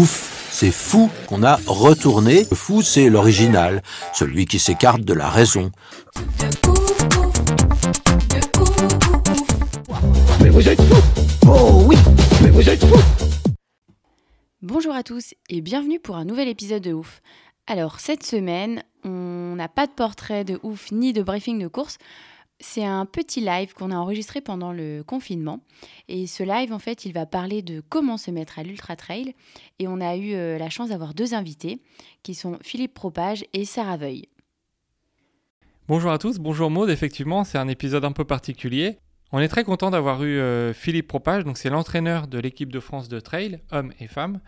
Ouf, c'est fou qu'on a retourné. Le fou, c'est l'original, celui qui s'écarte de la raison. Mais vous êtes fous Oh oui Mais vous êtes fous Bonjour à tous et bienvenue pour un nouvel épisode de Ouf. Alors cette semaine, on n'a pas de portrait de ouf ni de briefing de course. C'est un petit live qu'on a enregistré pendant le confinement. Et ce live, en fait, il va parler de comment se mettre à l'ultra trail. Et on a eu euh, la chance d'avoir deux invités, qui sont Philippe Propage et Sarah Veuil. Bonjour à tous, bonjour Maud, effectivement, c'est un épisode un peu particulier. On est très content d'avoir eu euh, Philippe Propage, donc c'est l'entraîneur de l'équipe de France de trail, hommes et femmes,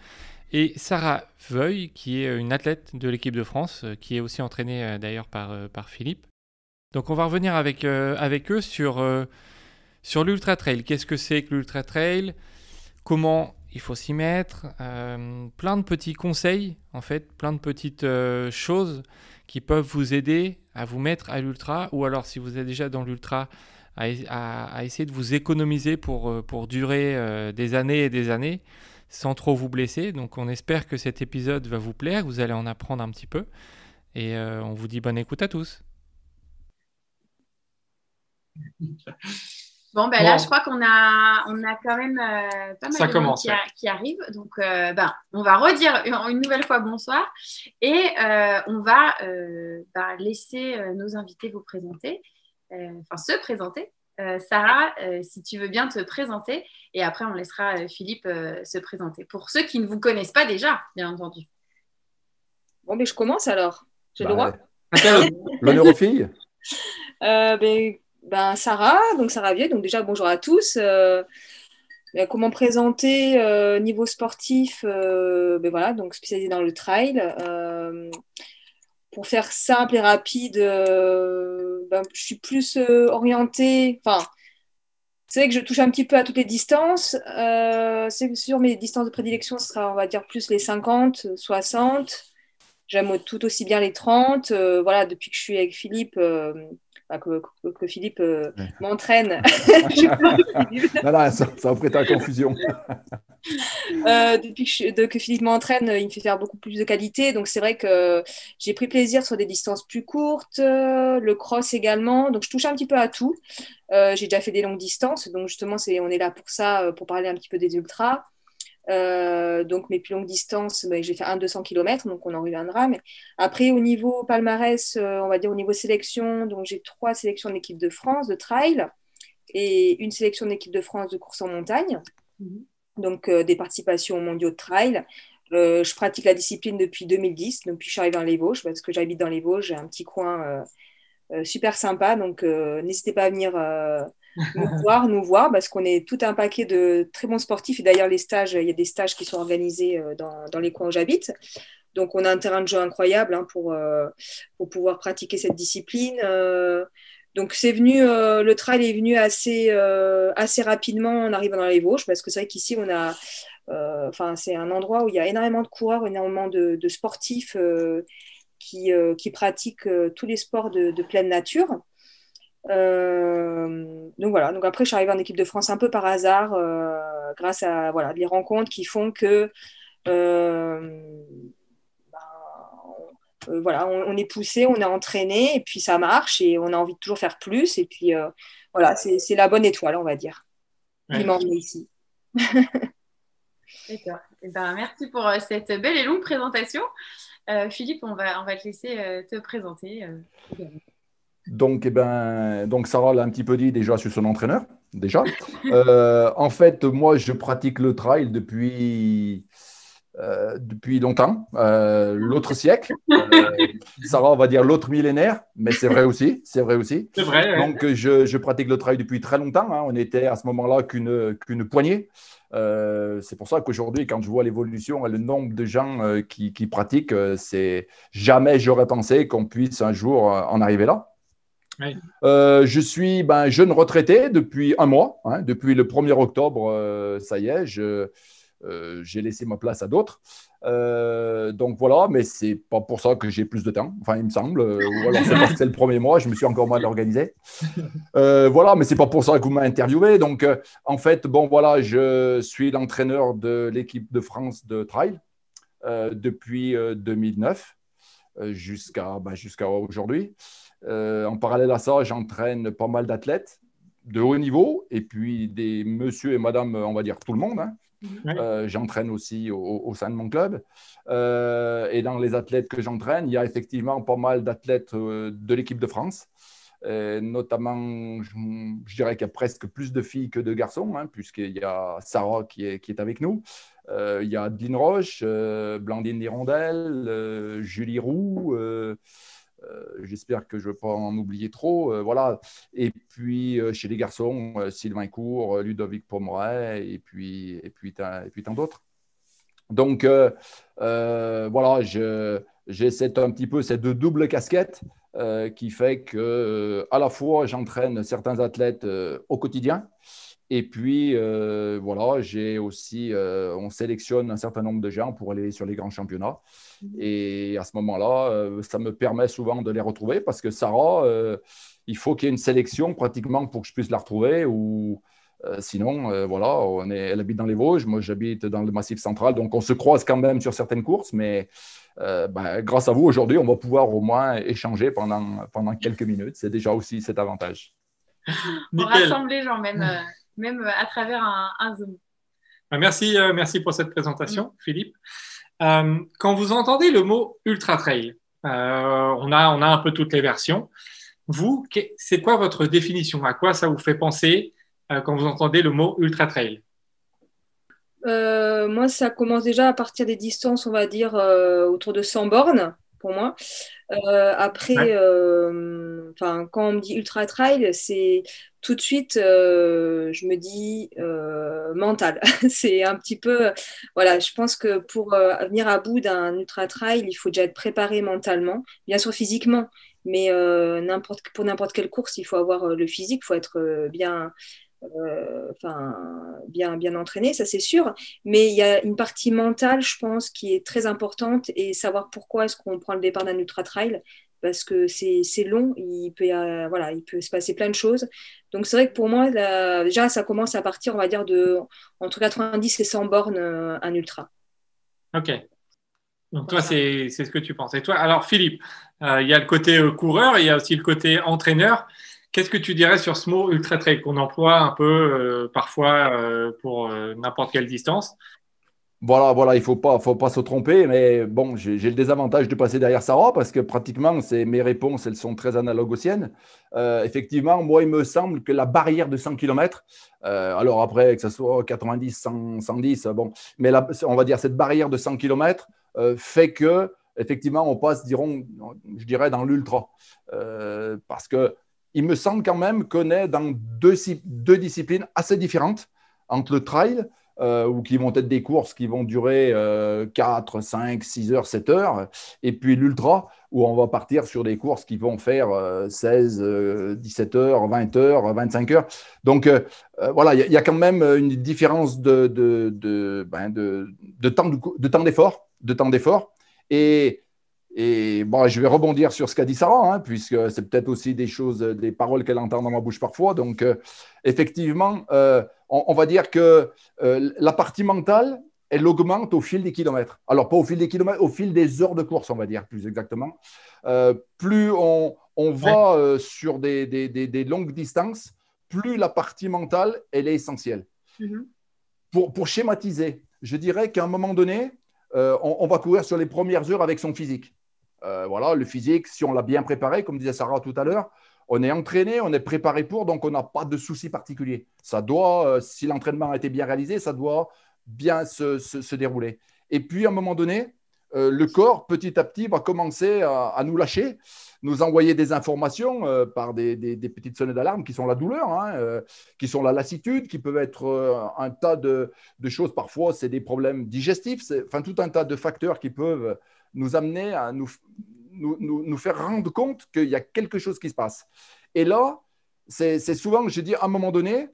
et Sarah Veuil, qui est une athlète de l'équipe de France, euh, qui est aussi entraînée d'ailleurs par Philippe. Donc on va revenir avec, euh, eux sur, euh, sur l'ultra trail. Qu'est-ce que c'est que l'ultra trail? Comment il faut s'y mettre? Euh, Plein de petits conseils, en fait, plein de petites choses qui peuvent vous aider à vous mettre à l'ultra, ou alors si vous êtes déjà dans l'ultra, à, essayer de vous économiser pour, pour durer des années et des années sans trop vous blesser. Donc on espère que cet épisode va vous plaire, vous allez en apprendre un petit peu. Et on vous dit bonne écoute à tous. Bon, ben Bon. là, je crois qu'on a, on a quand même euh, pas mal Ça de commence, monde qui, a- qui arrive. Donc, euh, ben, on va redire une, une nouvelle fois bonsoir et euh, on va euh, ben, laisser euh, nos invités vous présenter, euh, enfin se présenter. Euh, Sarah, euh, si tu veux bien te présenter et après on laissera euh, Philippe euh, se présenter. Pour ceux qui ne vous connaissent pas déjà, bien entendu. Bon, mais je commence alors. J'ai le Bah, droit. L'honneur aux filles. Euh, ben, ben, Sarah, donc Sarah Vieux, donc déjà bonjour à tous. Euh, ben, comment présenter euh, niveau sportif euh, ben voilà, donc spécialisé dans le trail. Euh, pour faire simple et rapide, euh, ben, je suis plus euh, orientée. Enfin, c'est vrai que je touche un petit peu à toutes les distances. Euh, c'est sûr, mes distances de prédilection, ce sera, on va dire, plus les 50, 60. J'aime tout aussi bien les 30. Euh, voilà, depuis que je suis avec Philippe, euh, enfin, que, que- que Philippe euh, Ouais. m'entraîne. Non, non, ça, ça va prêter à confusion. Euh, depuis que, je- de- que Philippe m'entraîne, il me fait faire beaucoup plus de qualité. Donc c'est vrai que j'ai pris plaisir sur des distances plus courtes, euh, le cross également. Donc je touche un petit peu à tout. Euh, j'ai déjà fait des longues distances. Donc justement, c'est, on est là pour ça, pour parler un petit peu des ultras. Euh, donc mes plus longues distances, ben, j'ai fait un 200 km, donc on en reviendra. Mais après, au niveau palmarès, euh, on va dire au niveau sélection, donc j'ai trois sélections d'équipe de France de trail et une sélection d'équipe de France de course en montagne donc euh, des participations aux mondiaux de trail. Je pratique la discipline depuis 2010, depuis que je suis arrivée dans les Vosges, parce que j'habite dans les Vosges, j'ai un petit coin super sympa, donc n'hésitez pas à venir nous voir, nous voir, parce qu'on est tout un paquet de très bons sportifs, et d'ailleurs les stages, il y a des stages qui sont organisés euh, dans, dans les coins où j'habite. Donc on a un terrain de jeu incroyable hein, pour, euh, pour pouvoir pratiquer cette discipline. Euh, donc c'est venu, le trail est venu assez, assez rapidement en arrivant dans les Vosges, parce que c'est vrai qu'ici on a, enfin c'est un endroit où il y a énormément de coureurs, énormément de, de sportifs qui, qui pratiquent tous les sports de pleine nature. Euh, donc voilà, donc après je suis arrivée en équipe de France un peu par hasard, euh, grâce à voilà, des rencontres qui font que euh, ben, on- euh, voilà, on, on est poussé, on est entraîné, et puis ça marche, et on a envie de toujours faire plus, et puis euh, voilà, c'est la bonne étoile, on va dire, qui Ouais. m'a emmenée ici. D'accord. Eh ben, merci pour cette belle et longue présentation. Euh, Philippe, on va, on va te laisser euh, te présenter. Donc, eh ben, donc Sarah l'a un petit peu dit déjà, suis son entraîneur, déjà. Euh, en fait, moi, je pratique le trail depuis, euh, depuis longtemps, euh, l'autre siècle. Sarah, on va dire l'autre millénaire, mais c'est vrai aussi, c'est vrai aussi. C'est vrai. Donc, je, je pratique le trail depuis très longtemps. hein. On était à ce moment-là qu'une qu'une poignée. c'est pour ça qu'aujourd'hui, quand je vois l'évolution et le nombre de gens qui, pratiquent, c'est jamais j'aurais pensé qu'on puisse un jour en arriver là. Je suis ben, jeune retraité depuis un mois. Hein. depuis le 1er octobre, ça y est, j'ai laissé ma place à d'autres. Euh, donc voilà, mais c'est pas pour ça que j'ai plus de temps, enfin il me semble, euh, ou alors c'est parce que c'est le premier mois, je me suis encore mal organisé. Euh, voilà, mais c'est pas pour ça que vous m'avez interviewé. Donc en fait, bon voilà, je suis l'entraîneur de l'équipe de France de trail depuis 2009 jusqu'à ben, jusqu'à aujourd'hui. En parallèle à ça, j'entraîne pas mal d'athlètes de haut niveau et puis des monsieur et madame, on va dire tout le monde. Hein. Euh, j'entraîne aussi au, sein de mon club. Euh, et dans les athlètes que j'entraîne, il y a effectivement pas mal d'athlètes euh, de l'équipe de France. notamment, je, dirais qu'il y a presque plus de filles que de garçons, hein, puisqu'il y a Sarah qui est, qui est avec nous. il y a Adeline Roche, Blandine Hirondelle, Julie Roux. Euh, j'espère que je ne vais pas en oublier trop. Euh, voilà. Et puis, euh, chez les garçons, Sylvain Cour, Ludovic Pomeray, et puis, et puis, et puis tant d'autres. Donc, voilà, j'ai un petit peu cette double casquette qui fait que, à la fois, j'entraîne certains athlètes au quotidien, et puis, voilà, j'ai aussi, on sélectionne un certain nombre de gens pour aller sur les grands championnats. Et à ce moment-là, euh, ça me permet souvent de les retrouver parce que Sarah, euh, il faut qu'il y ait une sélection pratiquement pour que je puisse la retrouver. Ou euh, sinon, voilà, on est, elle habite dans les Vosges, moi j'habite dans le Massif central, donc on se croise quand même sur certaines courses, mais ben, grâce à vous aujourd'hui, on va pouvoir au moins échanger pendant, pendant quelques minutes. C'est déjà aussi cet avantage. on rassemble les gens même, même à travers un, Zoom. Ben, merci, merci pour cette présentation, Philippe. Euh, quand vous entendez le mot ultra trail, euh, on, a, on a un peu toutes les versions. Vous, c'est quoi votre définition? À quoi ça vous fait penser euh, quand vous entendez le mot ultra trail? Moi, ça commence déjà à partir des distances, on va dire, autour de 100 bornes pour moi. après, quand on me dit ultra trail, c'est tout de suite, euh, je me dis euh, mental. c'est un petit peu, voilà, je pense que pour euh, venir à bout d'un ultra trail, il faut déjà être préparé mentalement, bien sûr physiquement, mais pour n'importe quelle course, il faut avoir le physique, il faut être bien, enfin, bien, bien entraîné, ça c'est sûr. Mais il y a une partie mentale, je pense, qui est très importante et savoir pourquoi est-ce qu'on prend le départ d'un ultra trail parce que c'est long, il peut, voilà, il peut se passer plein de choses. Donc c'est vrai que pour moi, déjà, ça commence à partir, on va dire, de entre 90 et 100 bornes euh, un ultra. Ok. Donc toi, c'est ce que tu penses. Et toi, alors Philippe, euh, il y a le côté euh, coureur, il y a aussi le côté entraîneur. Qu'est-ce que tu dirais sur ce mot ultra trail qu'on emploie un peu parfois pour n'importe quelle distance? Voilà, voilà, il ne faut pas, faut pas se tromper, mais bon, j'ai le désavantage de passer derrière Sarah parce que pratiquement, mes réponses, elles sont très analogues aux siennes. Euh, effectivement, moi, il me semble que la barrière de 100 km, euh, alors après, que ce soit 90, 100, 110, bon, mais on va dire cette barrière de 100 km euh, fait que, effectivement, on passe, dirons, je dirais, dans l'ultra. parce que il me semble quand même qu'on est dans deux, deux disciplines assez différentes entre le trail euh, ou qui vont être des courses qui vont durer 4, 5, 6 heures, 7 heures, et puis l'ultra, où on va partir sur des courses qui vont faire 16, euh, 17 euh, heures, 20 heures, 25 heures. Donc voilà, il y, a quand même une différence de, de, de, ben de, temps d'effort, de temps d'effort. Et, et bon, je vais rebondir sur ce qu'a dit Sarah, hein, puisque c'est peut-être aussi des choses, des paroles qu'elle entend dans ma bouche parfois. Donc, effectivement, on, va dire que euh, la partie mentale, elle augmente au fil des kilomètres. Alors, pas au fil des kilomètres, au fil des heures de course, on va dire plus exactement. Euh, plus on, va euh, sur des, longues distances, plus la partie mentale, elle est essentielle. Mm-hmm. pour, schématiser, je dirais qu'à un moment donné, on, va courir sur les premières heures avec son physique. voilà, le physique, si on l'a bien préparé, comme disait Sarah tout à l'heure, on est entraîné, on est préparé pour, donc on n'a pas de soucis particuliers. Ça doit, euh, si l'entraînement a été bien réalisé, ça doit bien se, dérouler. Et puis, à un moment donné, euh, le corps, petit à petit, va commencer à, nous lâcher, nous envoyer des informations euh, par des, petites sonnettes d'alarme qui sont la douleur, hein, qui sont la lassitude, qui peuvent être un tas de, choses. Parfois, c'est des problèmes digestifs, enfin tout un tas de facteurs qui peuvent nous amener à nous, nous, faire rendre compte qu'il y a quelque chose qui se passe. Et là, c'est souvent, je dis, à un moment donné,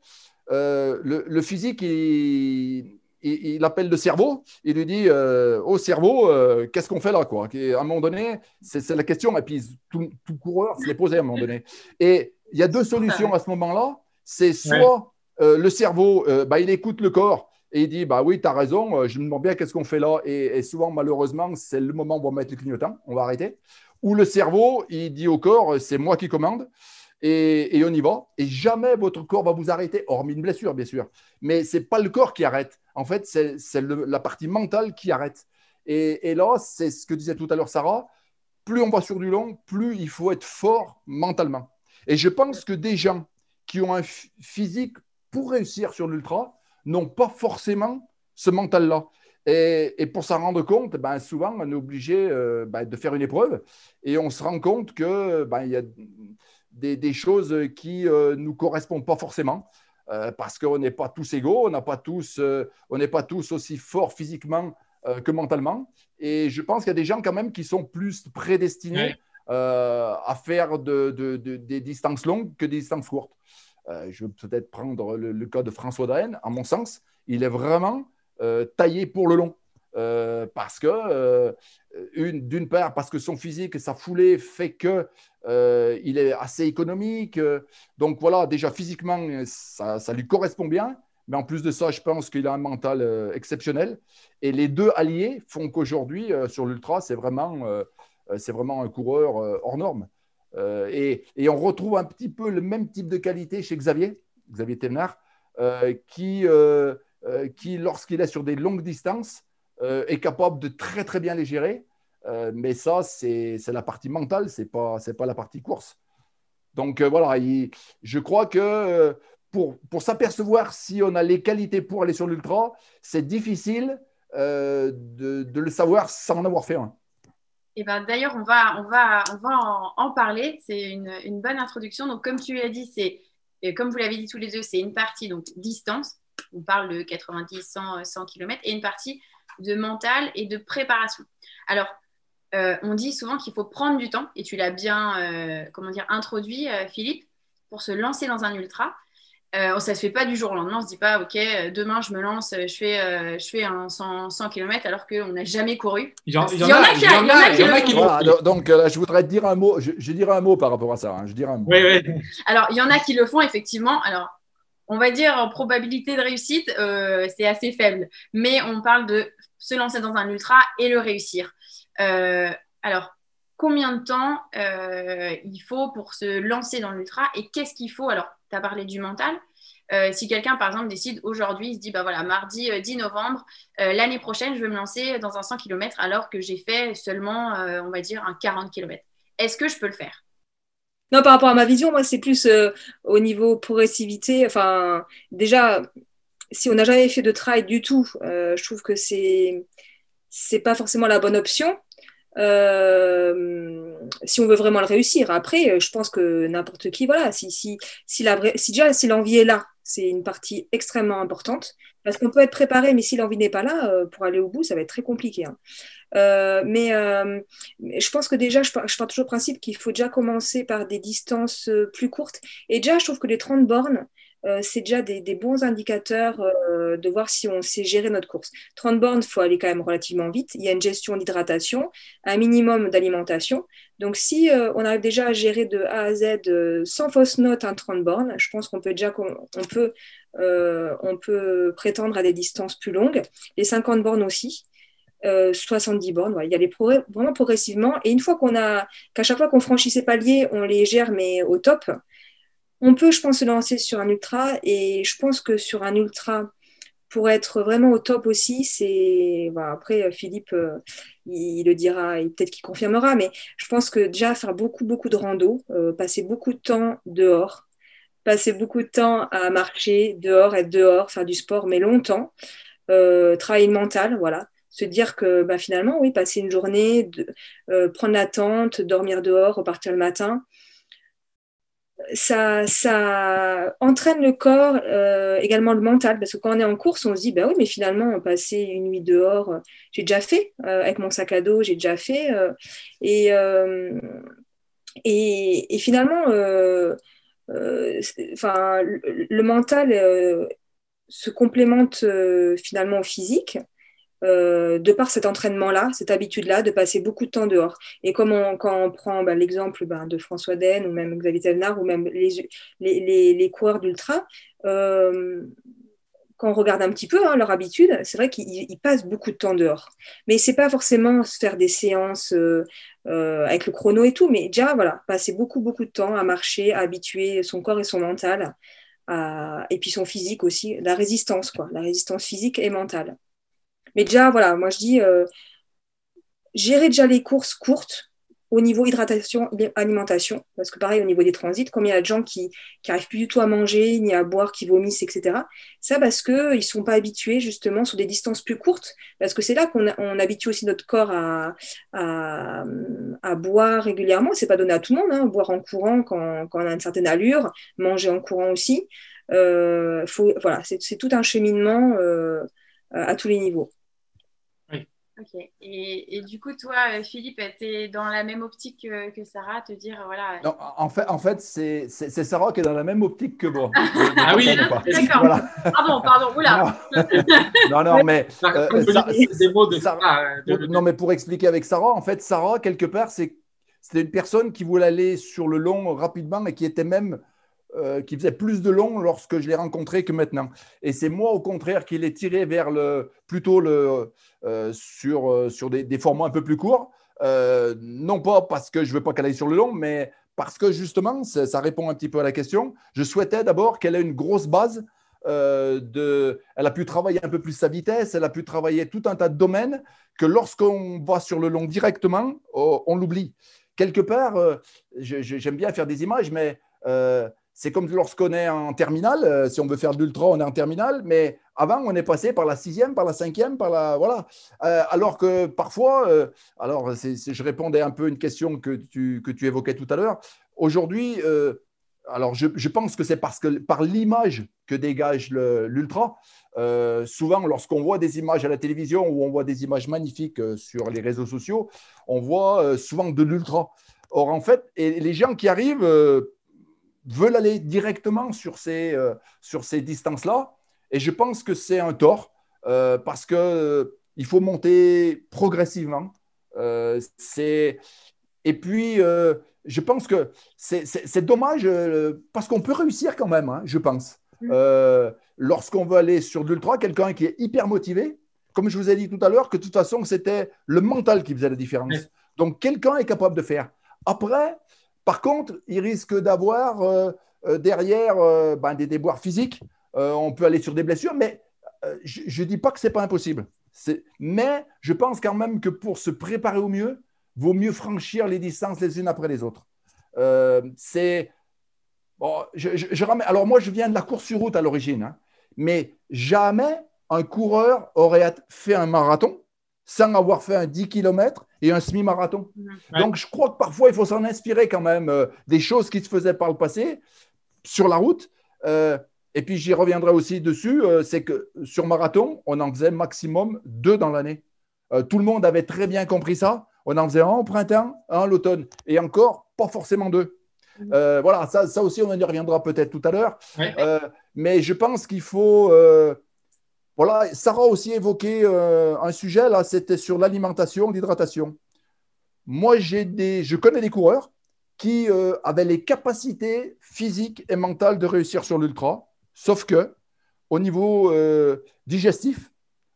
le, le, physique, il, il, appelle le cerveau, il lui dit euh, Au cerveau, euh, qu'est-ce qu'on fait là quoi? À un moment donné, c'est la question, et puis tout, coureur se l'est posé à un moment donné. Et il y a deux solutions à ce moment-là. C'est soit euh, le cerveau, bah, il écoute le corps et il dit Bah oui, tu as raison, je me demande bien qu'est-ce qu'on fait là. Et, souvent, malheureusement, c'est le moment où on va mettre le clignotant, on va arrêter. Ou le cerveau, il dit au corps C'est moi qui commande et, on y va. Et jamais votre corps va vous arrêter, hormis une blessure, bien sûr. Mais ce n'est pas le corps qui arrête. En fait, c'est la partie mentale qui arrête. Et, là, c'est ce que disait tout à l'heure Sarah. Plus on va sur du long, plus il faut être fort mentalement. Et je pense que des gens qui ont un physique pour réussir sur l'ultra n'ont pas forcément ce mental-là. Et, pour s'en rendre compte, ben, souvent, on est obligé euh, ben, de faire une épreuve et on se rend compte que ben, y a des, choses qui ne euh, nous correspondent pas forcément. Euh, parce qu'on n'est pas tous égaux, on n'est pas, tous, pas tous aussi forts physiquement que mentalement. Et je pense qu'il y a des gens quand même qui sont plus prédestinés à faire des distances longues que des distances courtes. Je vais peut-être prendre le, cas de François Daen. À mon sens, il est vraiment taillé pour le long. Euh, parce que, euh, d'une part, parce que son physique sa foulée fait que euh, il est assez économique. donc voilà, déjà physiquement, ça, lui correspond bien. Mais en plus de ça, je pense qu'il a un mental exceptionnel. Et les deux alliés font qu'aujourd'hui, sur l'ultra, c'est vraiment, vraiment un coureur hors norme. Et, et, on retrouve un petit peu le même type de qualité chez Xavier, Xavier Temnard, qui, qui lorsqu'il est sur des longues distances, euh, est capable de très très bien les gérer. Euh, mais ça, c'est la partie mentale, ce n'est pas, pas la partie course. Donc euh, voilà, je crois que pour, pour s'apercevoir si on a les qualités pour aller sur l'ultra, c'est difficile de, le savoir sans en avoir fait un. Et ben, D'ailleurs, on va, on va, on va en, parler. C'est une, une, bonne introduction. Donc, comme tu l'as dit, c'est, comme vous l'avez dit tous les deux, c'est une partie donc distance. On parle de 90, 100, 100 km et une partie de mental et de préparation. Alors, euh, on dit souvent qu'il faut prendre du temps, et tu l'as bien euh, comment dire, introduit, euh, Philippe, pour se lancer dans un ultra. Ça ne se fait pas du jour au lendemain, on ne se dit pas, OK, demain je me lance, je fais, je fais un 100, 100 km alors qu'on n'a jamais couru. Il y en, a qui le Donc je voudrais dire un mot, je, dirais un mot par rapport à ça. Hein. je dirais un mot. Oui, oui. Alors, il y en a qui le font effectivement. Alors, on va dire en probabilité de réussite, c'est assez faible. Mais on parle de se lancer dans un ultra et le réussir. Euh, alors, combien de temps euh, il faut pour se lancer dans l'ultra et qu'est-ce qu'il faut? Alors, tu as parlé du mental. Euh, si quelqu'un, par exemple, décide aujourd'hui, il se dit, bah voilà, mardi 10 novembre, l'année prochaine, je vais me lancer dans un 100 km alors que j'ai fait seulement, on va dire, un 40 km. Est-ce que je peux le faire? Non, par rapport à ma vision, moi, c'est plus au niveau progressivité. Enfin, déjà, si on n'a jamais fait de trail du tout, euh, je trouve que c'est c'est pas forcément la bonne option. Euh, si on veut vraiment le réussir. Après, je pense que n'importe qui, voilà, si, si, si, déjà si l'envie est là, c'est une partie extrêmement importante. Parce qu'on peut être préparé, mais si l'envie n'est pas là, euh, pour aller au bout, ça va être très compliqué. Hein. mais, je pense que déjà, je, pars toujours au principe qu'il faut déjà commencer par des distances plus courtes. Et déjà, je trouve que les 30 bornes, euh, c'est déjà des, bons indicateurs euh, de voir si on sait gérer notre course. 30 bornes, il faut aller quand même relativement vite. Il y a une gestion d'hydratation, un minimum d'alimentation. Donc, si euh, on arrive déjà à gérer de A à Z sans fausse note un 30 bornes, je pense qu'on peut déjà on peut, on peut prétendre à des distances plus longues. Les 50 bornes aussi. 70 bornes, il y a les vraiment progressivement. Et une fois qu'on a, qu'à chaque fois qu'on franchit ces paliers, on les gère, mais au top, on peut, je pense, se lancer sur un ultra et je pense que sur un ultra, pour être vraiment au top aussi, c'est. après, Philippe, euh, il, le dira, peut-être qu'il confirmera, mais je pense que déjà faire beaucoup, beaucoup de rando, euh, passer beaucoup de temps dehors, passer beaucoup de temps à marcher dehors, être dehors, faire du sport, mais longtemps, euh, travailler le mental, voilà. Se dire que bah, finalement, oui, passer une journée, euh, prendre la tente, dormir dehors, repartir le matin, ça, ça entraîne le corps, euh, également le mental, parce que quand on est en course, on se dit, bah oui, mais finalement, passer une nuit dehors, j'ai déjà fait, avec mon sac à dos, j'ai déjà fait. et, et, et, finalement, enfin, le, mental se complémente euh, finalement au physique. Euh, de par cet entraînement-là, cette habitude-là de passer beaucoup de temps dehors. Et comme quand on prend bah, l'exemple bah, de François Den ou même Xavier Thévenard ou même les, coureurs d'ultra, euh, quand on regarde un petit peu hein, leur habitude, c'est vrai qu'ils passent beaucoup de temps dehors. Mais c'est pas forcément se faire des séances avec le chrono et tout, mais déjà voilà, passer beaucoup beaucoup de temps à marcher, à habituer son corps et son mental et puis son physique aussi, la résistance, quoi, la résistance physique et mentale. Mais déjà, voilà, moi je dis, euh, gérer déjà les courses courtes au niveau hydratation, alimentation, parce que pareil, au niveau des transits, combien il y a de gens qui n'arrivent plus du tout à manger, ni à boire, qui vomissent, etc. Ça, parce qu'ils ne sont pas habitués justement sur des distances plus courtes, parce que c'est là qu'on on habitue aussi notre corps à, boire régulièrement. C'est pas donné à tout le monde, hein, boire en courant quand, on a une certaine allure, manger en courant aussi. Euh, voilà, c'est tout un cheminement euh, à tous les niveaux. Ok. Et, du coup, toi, euh, Philippe, tu es dans la même optique que, Sarah, te dire, voilà. Non, en fait, en fait c'est Sarah qui est dans la même optique que moi. ah oui, d'accord. Pardon, pardon, oula. Non, non, mais. non, mais pour expliquer avec Sarah, en fait, Sarah, quelque part, c'était une personne qui voulait aller sur le long rapidement et qui était même euh, qui faisait plus de long lorsque je l'ai rencontré que maintenant. Et c'est moi, au contraire, qui l'ai tiré vers le, plutôt le, euh, sur, euh, sur des, formats un peu plus courts. non pas parce que je ne veux pas qu'elle aille sur le long, mais parce que justement, ça, répond un petit peu à la question. Je souhaitais d'abord qu'elle ait une grosse base. de, elle a pu travailler un peu plus sa vitesse, elle a pu travailler tout un tas de domaines que lorsqu'on va sur le long directement, oh, on l'oublie. Quelque part, j'aime bien faire des images, mais c'est comme lorsqu'on est en terminale. Euh, si on veut faire de l'ultra, on est en terminale. Mais avant, on est passé par la sixième, par la cinquième, par la. Voilà. Euh, alors que parfois, euh, alors je répondais un peu à une question que tu, que tu évoquais tout à l'heure. Aujourd'hui, alors je, pense que c'est parce que par l'image que dégage l'ultra. souvent, lorsqu'on voit des images à la télévision ou on voit des images magnifiques sur les réseaux sociaux, on voit souvent de l'ultra. Or, en fait, et les gens qui arrivent veulent aller directement sur ces, euh, sur ces distances-là. Et je pense que c'est un tort euh, parce qu'il euh, il faut monter progressivement. c'est... Et puis, je pense que c'est dommage parce qu'on peut réussir quand même, hein, je pense. Mm. Lorsqu'on veut aller sur de l'ultra, quelqu'un qui est hyper motivé, comme je vous ai dit tout à l'heure, que de toute façon, c'était le mental qui faisait la différence. Donc, quelqu'un est capable de faire. Après, par contre, il risque d'avoir euh, euh, derrière euh, ben, des déboires physiques. on peut aller sur des blessures, mais je ne dis pas que ce n'est pas impossible. Mais je pense quand même que pour se préparer au mieux, vaut mieux franchir les distances les unes après les autres. c'est Alors moi, je viens de la course sur route à l'origine, hein. mais jamais un coureur aurait fait un marathon sans avoir fait un 10 km et un semi-marathon. Donc, je crois que parfois, il faut s'en inspirer quand même euh, des choses qui se faisaient par le passé sur la route. Euh, et puis, j'y reviendrai aussi dessus, euh, c'est que sur marathon, on en faisait maximum deux dans l'année. tout le monde avait très bien compris ça. On en faisait un au printemps, un l'automne, et encore pas forcément deux. voilà, ça, ça, aussi, on y reviendra peut-être tout à l'heure. mais je pense qu'il faut voilà, Sarah a aussi évoqué euh, un sujet, là, c'était sur l'alimentation, l'hydratation. Moi, j'ai des, je connais des coureurs qui euh, avaient les capacités physiques et mentales de réussir sur l'ultra, sauf que au niveau euh, digestif,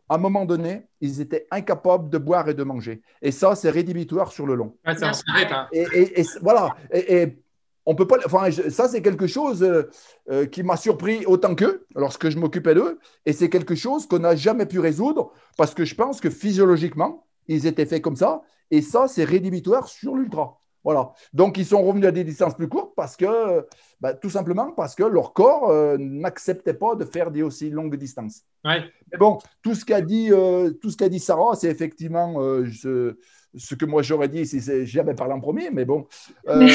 à un moment donné, ils étaient incapables de boire et de manger. Et ça, c'est rédhibitoire sur le long. ça, hein. et, voilà. Et, on peut pas. Enfin, ça, c'est quelque chose euh, euh, qui m'a surpris autant qu'eux lorsque je m'occupais d'eux. Et c'est quelque chose qu'on n'a jamais pu résoudre parce que je pense que physiologiquement, ils étaient faits comme ça. Et ça, c'est rédhibitoire sur l'ultra. Voilà. Donc, ils sont revenus à des distances plus courtes parce que, bah, tout simplement parce que leur corps euh, n'acceptait pas de faire des aussi longues distances. Ouais. Mais bon, tout ce qu'a dit, euh, tout ce qu'a dit Sarah, c'est effectivement euh, ce que moi j'aurais dit si j'avais parlé en premier. Mais bon. euh,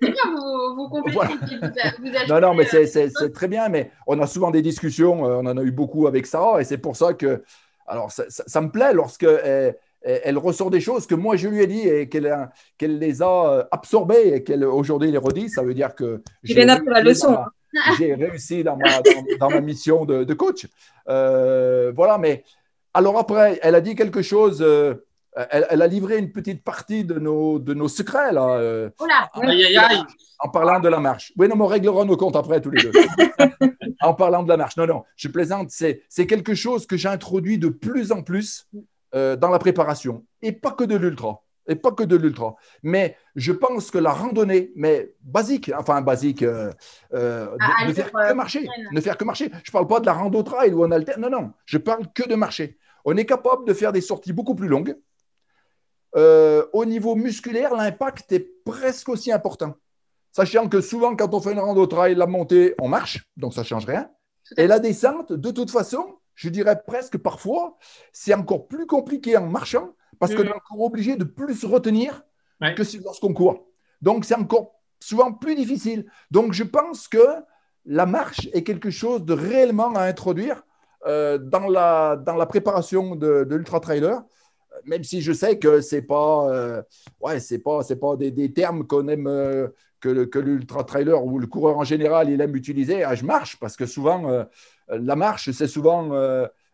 C'est bien, vous, vous complétez. Voilà. vous, non, non, mais euh, c'est- c'est très bien. Mais on a souvent des discussions. euh, on en a eu beaucoup avec Sarah, et c'est pour ça que, alors, ça, ça- ça me plaît lorsque elle, elle- elle ressort des choses que moi je lui ai dit et qu'elle les a euh, absorbées et qu'elle aujourd'hui les redit. Ça veut dire que ma- J'ai réussi dans ma, dans, dans ma mission de, de coach. Euh, voilà, mais alors après, elle a dit quelque chose. euh, elle, elle a livré une petite partie de nos, de nos secrets là. euh, Oh là, Aïe, aïe, aïe. en parlant de la marche. Oui, non, mais on réglera nos comptes après tous les deux. en parlant de la marche. Non, non, je plaisante. C'est, c'est quelque chose que j'ai introduit de plus en plus euh, dans la préparation. Et pas que de l'ultra. Et pas que de l'ultra. Mais je pense que la randonnée, mais basique, enfin basique, euh, euh, Ah, faire que euh, marcher. Ne faire que marcher. Je ne parle pas de la rando trail ou en alter. Non, non. Je parle que de marcher. On est capable de faire des sorties beaucoup plus longues. Euh, au niveau musculaire, l'impact est presque aussi important. Sachant que souvent, quand on fait une rando trail, la montée, on marche, donc ça ne change rien. Et la descente, de toute façon, je dirais presque parfois, c'est encore plus compliqué en marchant parce qu'on est encore obligé de plus retenir Ouais. que lorsqu'on court. Donc, c'est encore souvent plus difficile. Donc, je pense que la marche est quelque chose de réellement à introduire euh, dans, la, dans la préparation de, de l'ultra-trailer, même si je sais que ce n'est pas, euh, ouais, c'est pas, c'est pas des, des termes qu'on aime, euh, que, que l'ultra-trailer ou le coureur en général, il aime utiliser. Ah, je marche, parce que souvent, euh, la marche, c'est souvent,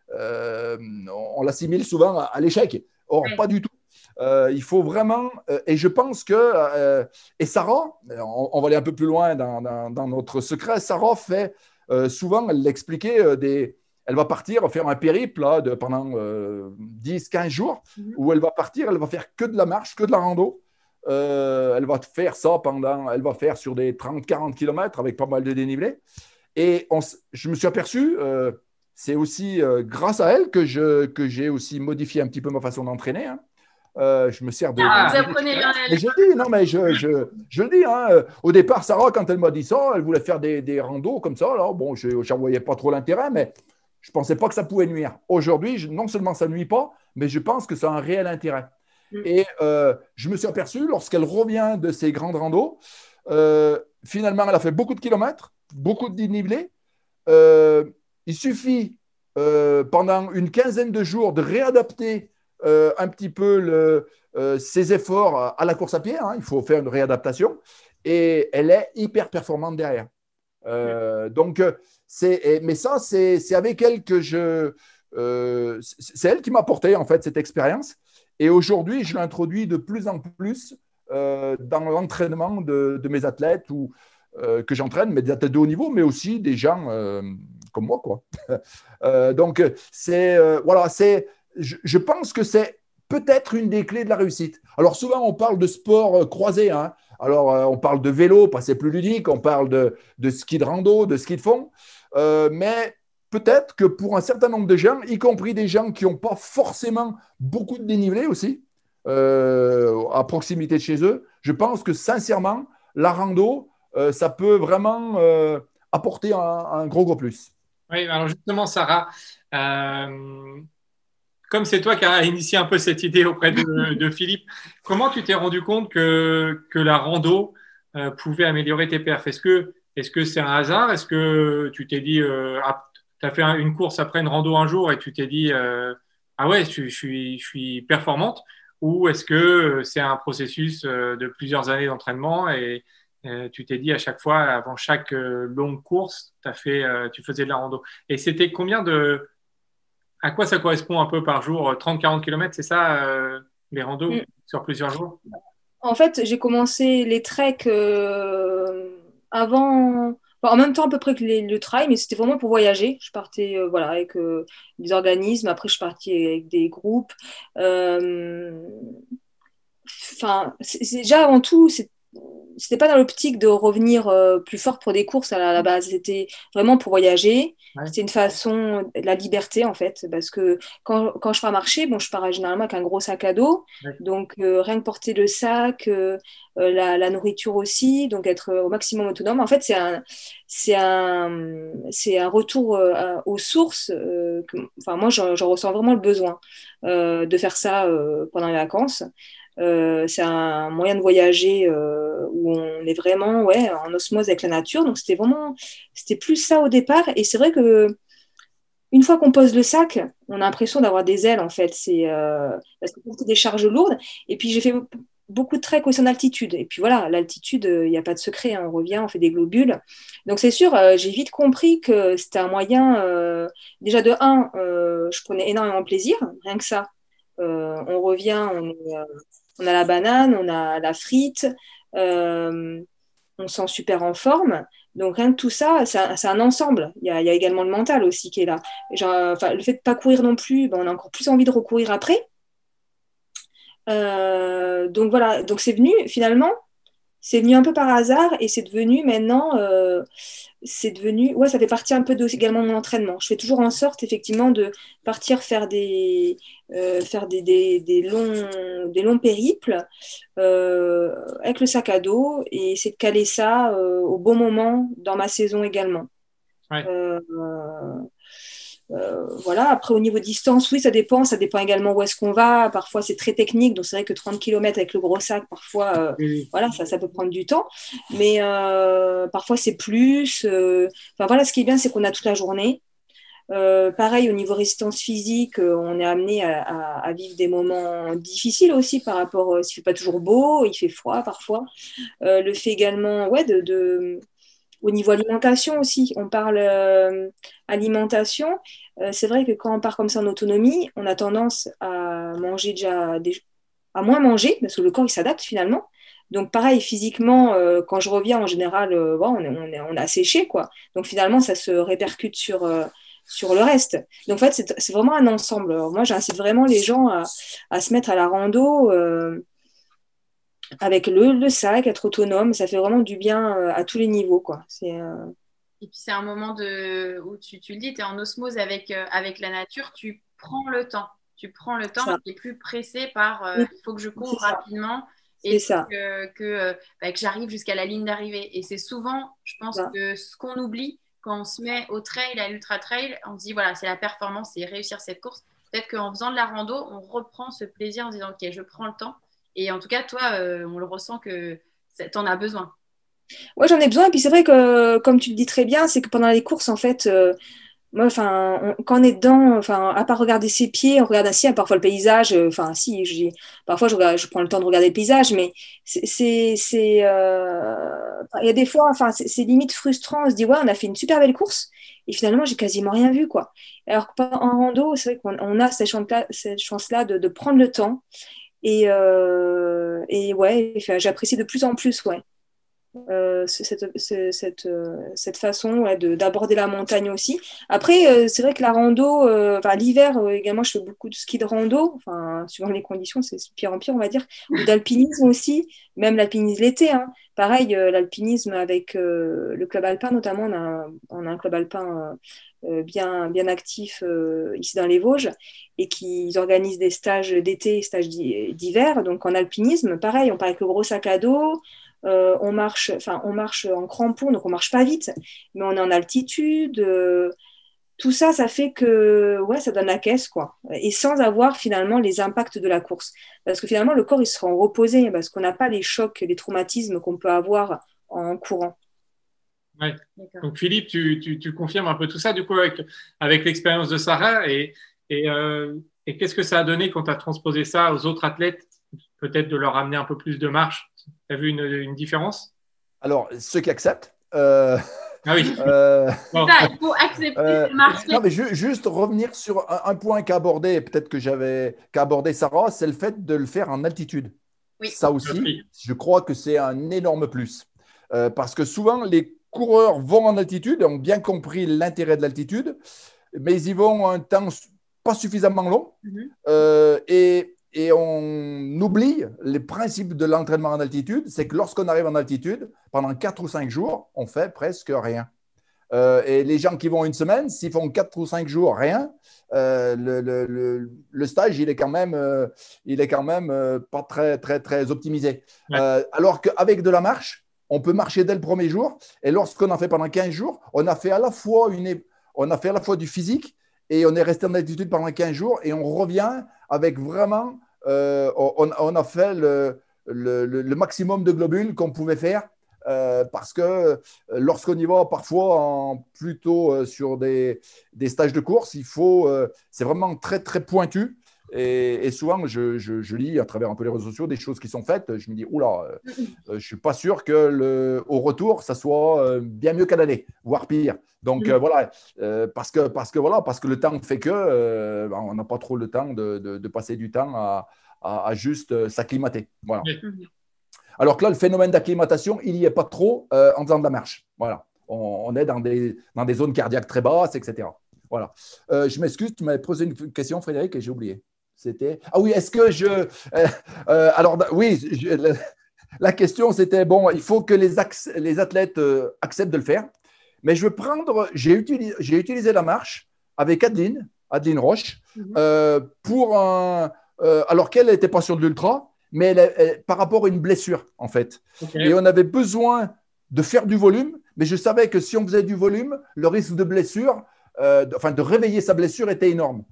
on l'assimile souvent à, à l'échec. Or, Ouais. pas du tout. Il faut vraiment, et je pense que, et Sarah, on, on va aller un peu plus loin dans, dans- dans notre secret, Sarah fait souvent, elle l'expliquait, des, elle va partir faire un périple là, de, pendant 10-15 jours, Mhm. où elle va partir, elle va faire que de la marche, que de la rando. Euh, elle va faire ça pendant, elle va faire sur des 30-40 km avec pas mal de dénivelé. Et on je me suis aperçu, euh, c'est aussi euh, grâce à elle que, je, que j'ai aussi modifié un petit peu ma façon d'entraîner. hein. Euh, je me sers de. Ah, vous apprenez Mais je le dis, non, mais je, je, je le dis. hein. Euh, Au départ, Sarah, quand elle m'a dit ça, elle voulait faire des, des randos comme ça. Alors, bon, je n'en voyais pas trop l'intérêt, mais je ne pensais pas que ça pouvait nuire. Aujourd'hui, non seulement ça ne nuit pas, mais je pense que ça a un réel intérêt. Mm. Et euh, je me suis aperçu, lorsqu'elle revient de ces grandes randos, euh, finalement, elle a fait beaucoup de kilomètres, beaucoup de dénivelés. Euh, il suffit euh, pendant une quinzaine de jours de réadapter un petit peu le, ses efforts à, à la course à pied. hein. Il faut faire une réadaptation. Et elle est hyper performante derrière. Euh, donc, mais ça, c'est, avec elle que je. euh, c'est elle qui m'a apporté en fait cette expérience. Et aujourd'hui, je l'introduis de plus en plus euh, dans l'entraînement de, mes athlètes ou euh, que j'entraîne, mais des athlètes de haut niveau, mais aussi des gens comme moi, quoi. Donc, c'est voilà, c'est. Je, pense que c'est peut-être une des clés de la réussite. Alors souvent, on parle de sport croisé. hein. Alors, on parle de vélo, parce que c'est plus ludique. On parle de, de ski de rando, de ski de fond. Euh, mais peut-être que pour un certain nombre de gens, y compris des gens qui n'ont pas forcément beaucoup de dénivelé aussi, euh, à proximité de chez eux, je pense que sincèrement, la rando, euh, ça peut vraiment apporter un, un gros, gros plus. Oui, alors justement, Sarah, comme c'est toi qui as initié un peu cette idée auprès de, de Philippe, comment tu t'es rendu compte que, que la rando pouvait améliorer tes perfs? Est-ce que est-ce que c'est un hasard? Est-ce que tu t'es dit, euh, ah, tu as fait un- une course après une rando un jour et tu t'es dit, euh, ah ouais, je, je suis, je suis performante? Ou est-ce que c'est un processus euh, de plusieurs années d'entraînement et euh, tu t'es dit à chaque fois, avant chaque longue course, fait, tu faisais de la rando? Et c'était combien de. À quoi ça correspond un peu par jour? 30-40 km, c'est ça, les randos Mm. sur plusieurs jours? En fait, j'ai commencé les treks euh, avant, en même temps à peu près que le trail, mais c'était vraiment pour voyager. Je partais euh, voilà, avec euh, des organismes, après je partais avec des groupes. Euh, Enfin, c'est- déjà avant tout, c'est c'était pas dans l'optique de revenir euh, plus fort pour des courses à la, à la base. C'était vraiment pour voyager. Ouais. C'était une façon, la liberté en fait, parce que quand, quand je pars marcher, bon, je pars généralement avec un gros sac à dos. Ouais. Donc euh, rien que porter le sac, euh, la, la nourriture aussi, donc être au maximum autonome. En fait, c'est un, c'est un, c'est un retour à- aux sources. que- enfin, moi, j'en ressens vraiment le besoin de faire ça pendant les vacances. Euh, c'est un moyen de voyager euh, où on est vraiment ouais, en osmose avec la nature. Donc, c'était vraiment, c'était plus ça au départ. Et c'est vrai que une fois qu'on pose le sac, on a l'impression d'avoir des ailes en fait. C'est euh, parce que c'est des charges lourdes. Et puis, j'ai fait beaucoup de trek aussi en altitude. Et puis voilà, l'altitude, il n'y a pas de secret. hein. On revient, on fait des globules. Donc, c'est sûr, j'ai vite compris que c'était un moyen. déjà, de un, je prenais énormément plaisir, rien que ça. On revient, on est, on a la banane, on a la frite, euh, on se sent super en forme. Donc rien que tout ça, c'est un, ensemble. Il y, a, également le mental aussi qui est là. Le fait de pas courir non plus, ben, on a encore plus envie de recourir après. Euh, donc voilà, donc c'est venu finalement, c'est venu un peu par hasard et c'est devenu maintenant, euh, c'est devenu, ouais, ça fait partie un peu de, également de mon entraînement. Je fais toujours en sorte effectivement de partir faire des, euh, faire des, des, des longs, des longs périples euh, avec le sac à dos et essayer de caler ça au bon moment dans ma saison également. Ouais. Euh, voilà, après au niveau distance, oui, ça dépend. Ça dépend également où est-ce qu'on va. Parfois, c'est très technique. Donc, c'est vrai que 30 km avec le gros sac, parfois, euh, Oui, voilà, ça, ça peut prendre du temps. Mais euh, parfois, c'est plus. Enfin, voilà, ce qui est bien, c'est qu'on a toute la journée. Pareil, au niveau résistance physique, on est amené à, à- à vivre des moments difficiles aussi par rapport, s'il fait pas toujours beau, il fait froid parfois. Le fait également, ouais, de, de- au niveau alimentation aussi, on parle euh, alimentation. Euh, c'est vrai que quand on part comme ça en autonomie, on a tendance à manger déjà, à moins manger parce que le corps il s'adapte finalement. Donc pareil, physiquement, euh, quand je reviens en général, euh, bon, on, est, on, est, on a séché quoi. Donc finalement, ça se répercute sur, euh, sur le reste. Donc en fait, c'est vraiment un ensemble. Moi, j'incite vraiment les gens à, à se mettre à la rando euh, avec le, le sac, être autonome. Ça fait vraiment du bien euh, à tous les niveaux quoi. C'est euh, Et puis c'est un moment de, où tu, tu le dis, tu es en osmose avec, euh, avec la nature, tu prends le temps. Tu prends le temps, tu n'es plus pressé par euh, il faut que je cours rapidement et ça. que, que, bah, que j'arrive jusqu'à la ligne d'arrivée. Et c'est souvent, je pense, Ça. que ce qu'on oublie quand on se met au trail, à l'ultra trail, on se dit voilà, c'est la performance, c'est réussir cette course. Peut-être qu'en faisant de la rando, on reprend ce plaisir en se disant ok, je prends le temps. Et en tout cas, toi, euh, on le ressent que tu en as besoin. Ouais, j'en ai besoin. Et puis c'est vrai que, comme tu le dis très bien, c'est que pendant les courses, en fait, euh, moi, enfin, quand on est dedans, enfin, à part regarder ses pieds, on regarde ainsi, parfois le paysage. euh, Enfin, si, parfois je, prends le temps de regarder le paysage, mais c'est, il y a des fois, enfin, c'est, limite frustrant. On se dit, ouais, on a fait une super belle course, et finalement, j'ai quasiment rien vu, quoi. Alors que en rando, c'est vrai qu'on on a cette chance-là, cette chance-là de prendre le temps. Et, euh, et ouais, j'apprécie de plus en plus, ouais. Euh, ce- cette, ce- cette, euh, cette façon ouais, de- d'aborder la montagne aussi. Après, euh, c'est vrai que la rando, euh, enfin, l'hiver également, je fais beaucoup de ski de rando, enfin, suivant les conditions, c'est pire en pire, on va dire, ou d'alpinisme aussi, même l'alpinisme l'été. Hein. Pareil, l'alpinisme avec le club alpin, notamment, on a un, on a un club alpin bien, bien actif euh, ici dans les Vosges et qui organisent des stages d'été et stages d'hi- d'hiver. Donc en alpinisme, pareil, on part avec le gros sac à dos. Euh, on marche, on marche en crampon, donc on marche pas vite, mais on est en altitude. euh, tout ça, ça fait que, ouais, ça donne la caisse, quoi. Et sans avoir finalement les impacts de la course, parce que finalement le corps il sera reposé, parce qu'on n'a pas les chocs, les traumatismes qu'on peut avoir en courant. Donc Philippe, tu, tu, tu confirmes un peu tout ça du coup avec, avec l'expérience de Sarah et, et, euh, et qu'est-ce que ça a donné quand tu as transposé ça aux autres athlètes Peut-être de leur amener un peu plus de marche? Tu as vu une, une différence? Alors, ceux qui acceptent. euh, Ah oui. euh, Bon. Ça, il faut accepter Euh, de marcher. non, mais ju- juste revenir sur un, un point qu'a abordé, peut-être que j'avais qu'a abordé Sarah, c'est le fait de le faire en altitude. Oui. Ça aussi, Oui. je crois que c'est un énorme plus. Euh, parce que souvent, les coureurs vont en altitude, ont bien compris l'intérêt de l'altitude, mais ils y vont un temps pas suffisamment long. Mhm. Euh, et et on oublie les principes de l'entraînement en altitude, c'est que lorsqu'on arrive en altitude, pendant 4 ou 5 jours, on fait presque rien. Euh, et les gens qui vont une semaine, s'ils font 4 ou 5 jours rien, euh, le, le, le, stage, il est quand même, il est quand même pas très, très, très optimisé. Alors qu'avec de la marche, on peut marcher dès le premier jour. Et lorsqu'on en fait pendant 15 jours, on a fait à la fois, une, on a fait la fois du physique et on est resté en altitude pendant 15 jours et on revient avec vraiment, on, on, a fait le, maximum de globules qu'on pouvait faire euh, parce que euh, lorsqu'on y va parfois en, plutôt euh, sur des, des, stages de course, il faut, c'est vraiment très très pointu. Et, et souvent, je, je, je, lis à travers un peu les réseaux sociaux des choses qui sont faites. Je me dis, oula, je suis pas sûr que le, au retour, ça soit bien mieux qu'à l'aller, voire pire. Donc voilà, parce que parce que voilà, parce que le temps fait que ben, on n'a pas trop le temps de, de, de, passer du temps à, à, à juste s'acclimater. Voilà. Alors que là, le phénomène d'acclimatation, il n'y est pas trop euh, en faisant de la marche. Voilà. On, est dans des, dans des zones cardiaques très basses, etc. Voilà. Euh, je m'excuse, tu m'avais posé une question, Frédéric, et j'ai oublié. C'était. Ah oui, est-ce que je. Euh, alors, oui, la question, c'était bon, il faut que les, les athlètes acceptent de le faire. Mais je veux prendre. J'ai utilisé, utilisé la marche avec Adeline, Adeline Roche, mhm. pour un. alors qu'elle n'était pas sur de l'ultra, mais par rapport à une blessure, en fait. Et on avait besoin de faire du volume, mais je savais que si on faisait du volume, le risque de blessure, euh, de, enfin de réveiller sa blessure était énorme.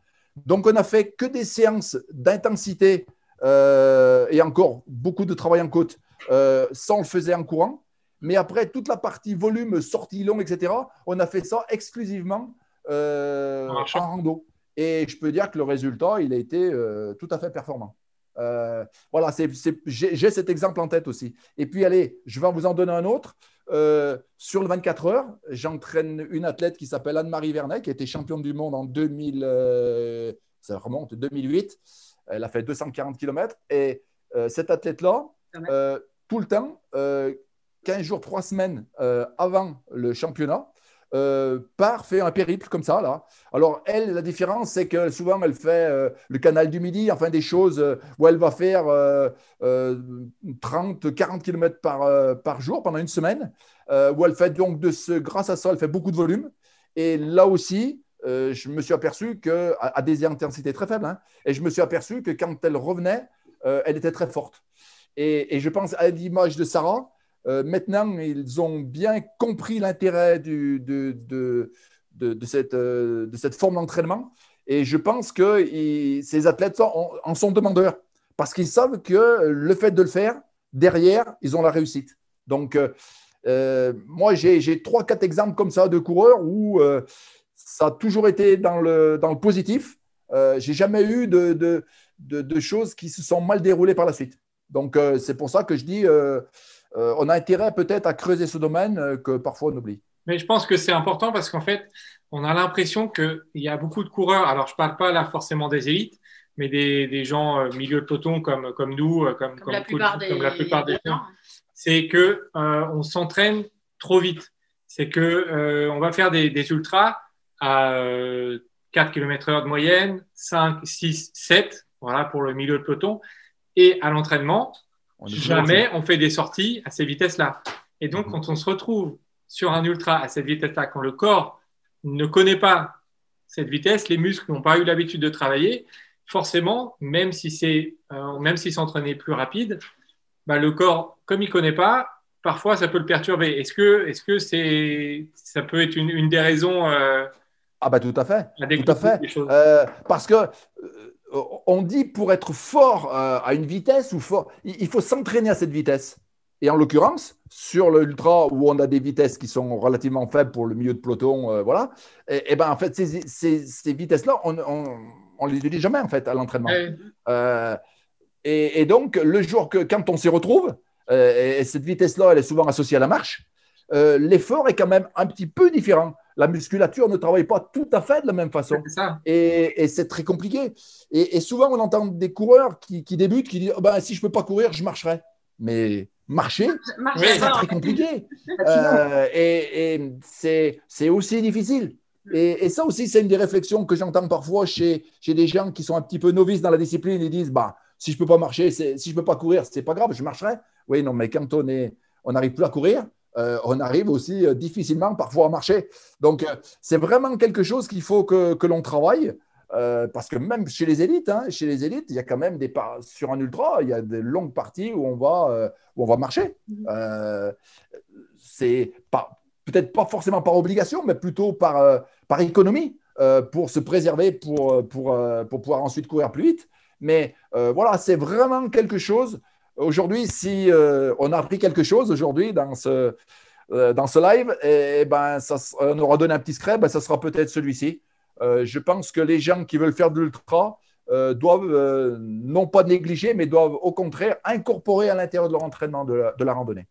Donc on a fait que des séances d'intensité euh, et encore beaucoup de travail en côte euh, sans le faisait en courant. Mais après, toute la partie volume, sortie long, etc., on a fait ça exclusivement en rando. Et je peux dire que le résultat, il a été tout à fait performant. Euh, voilà, j'ai cet exemple en tête aussi. Et puis, allez, je vais vous en donner un autre. Euh, sur le 24 heures, j'entraîne une athlète qui s'appelle Anne-Marie Vernet, qui a été championne du monde en 2000, euh, ça remonte 2008. Elle a fait 240 km. Et cette athlète-là, tout le temps, 15 jours, 3 semaines avant le championnat, euh, part, fait un périple comme ça, là. Alors, elle, la différence, c'est que souvent, elle fait euh, le canal du Midi, enfin des choses euh, où elle va faire 30, 40 km par, par jour pendant une semaine, où elle fait donc de ce, grâce à ça, elle fait beaucoup de volume. Et là aussi, je me suis aperçu que, à, des intensités très faibles, hein, et je me suis aperçu que quand elle revenait, elle était très forte. Et je pense à l'image de Sarah, euh, maintenant, ils ont bien compris l'intérêt euh, de cette forme d'entraînement. Et je pense que ces athlètes en, sont demandeurs parce qu'ils savent que le fait de le faire, derrière, ils ont la réussite. Donc, euh, moi, j'ai trois, quatre exemples comme ça de coureurs où ça a toujours été dans le, positif. Euh, j'ai jamais eu de, choses qui se sont mal déroulées par la suite. Donc, c'est pour ça que je dis euh, on a intérêt peut-être à creuser ce domaine euh, que parfois on oublie. Mais je pense que c'est important parce qu'en fait, on a l'impression qu'il y a beaucoup de coureurs. Alors, je ne parle pas là forcément des élites, mais des, gens euh, milieu de peloton comme, comme nous, comme, comme, la, plupart des, gens. C'est que on s'entraîne trop vite. C'est que on va faire des, ultras à 4 km/h de moyenne, 5, 6, 7, voilà pour le milieu de peloton. Et à l'entraînement, Jamais on fait des sorties à ces vitesses-là. Et donc, mhm. quand on se retrouve sur un ultra à cette vitesse-là, quand le corps ne connaît pas cette vitesse, les muscles n'ont pas eu l'habitude de travailler, forcément, même si c'est, euh, même s'il s'entraînait plus rapide, bah, le corps, comme il ne connaît pas, parfois ça peut le perturber. Est-ce que, est-ce que c'est, ça peut être une, des raisons euh, Ah bah tout à fait, tout à fait. Euh, parce que on dit pour être fort euh, à une vitesse ou fort, il faut s'entraîner à cette vitesse. Et en l'occurrence, sur l'ultra où on a des vitesses qui sont relativement faibles pour le milieu de peloton, euh, voilà, et, ben en fait ces, vitesses-là, on ne les utilise jamais en fait à l'entraînement. Euh, et, donc le jour que quand on s'y retrouve, et, cette vitesse-là, elle est souvent associée à la marche, l'effort est quand même un petit peu différent la musculature ne travaille pas tout à fait de la même façon. Et, c'est très compliqué. Et, souvent, on entend des coureurs qui, débutent qui disent oh ben, si je ne peux pas courir, je marcherai. Mais marcher, c'est très compliqué. Euh, et, c'est aussi difficile. Et, ça aussi, c'est une des réflexions que j'entends parfois chez, chez des gens qui sont un petit peu novices dans la discipline. Ils disent bah, Si je ne peux pas marcher, si je ne peux pas courir, c'est pas grave, je marcherai. Oui, non, mais quand on est, on n'arrive plus à courir, euh, on arrive aussi euh, difficilement parfois à marcher. Donc, euh, c'est vraiment quelque chose qu'il faut que, que l'on travaille. parce que même chez les élites, hein, chez les élites, il y a quand même des sur un ultra, il y a des longues parties où on va, où on va marcher. Mhm. c'est pas peut-être pas forcément par obligation, mais plutôt par, par économie pour se préserver, pour, pour, pour pouvoir ensuite courir plus vite. Mais voilà, c'est vraiment quelque chose Aujourd'hui, si euh, on a appris quelque chose aujourd'hui dans ce, euh, dans ce live, et, ben, ça, on aura donné un petit secret, ben, ça sera peut-être celui-ci. Euh, je pense que les gens qui veulent faire de l'ultra doivent non pas négliger, mais doivent au contraire incorporer à l'intérieur de leur entraînement de la, randonnée.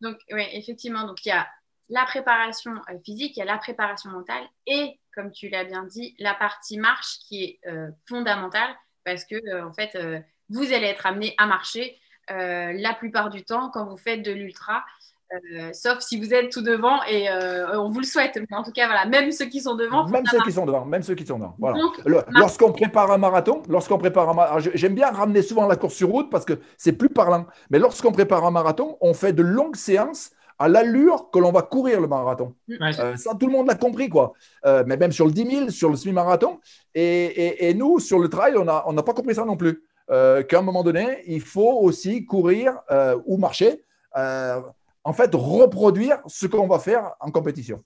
Donc, oui, effectivement, donc il y a la préparation physique, il y a la préparation mentale et, comme tu l'as bien dit, la partie marche qui est fondamentale parce que, en fait, vous allez être amené à marcher euh, la plupart du temps quand vous faites de l'ultra. Euh, sauf si vous êtes tout devant et euh, on vous le souhaite. Mais en tout cas, voilà, même ceux qui sont devant. Même ceux qui sont devant, même ceux qui sont devant. Voilà. lorsqu'on prépare un marathon, lorsqu'on prépare un marathon, j'aime bien ramener souvent la course sur route parce que c'est plus parlant. Mais lorsqu'on prépare un marathon, on fait de longues séances à l'allure que l'on va courir le marathon. ça, tout le monde l'a compris, quoi. mais même sur le 10 000, sur le semi-marathon. Et, et, nous, sur le trail, on n'a on pas compris ça non plus. Euh, qu'à un moment donné, il faut aussi courir euh, ou marcher, euh, en fait, reproduire ce qu'on va faire en compétition.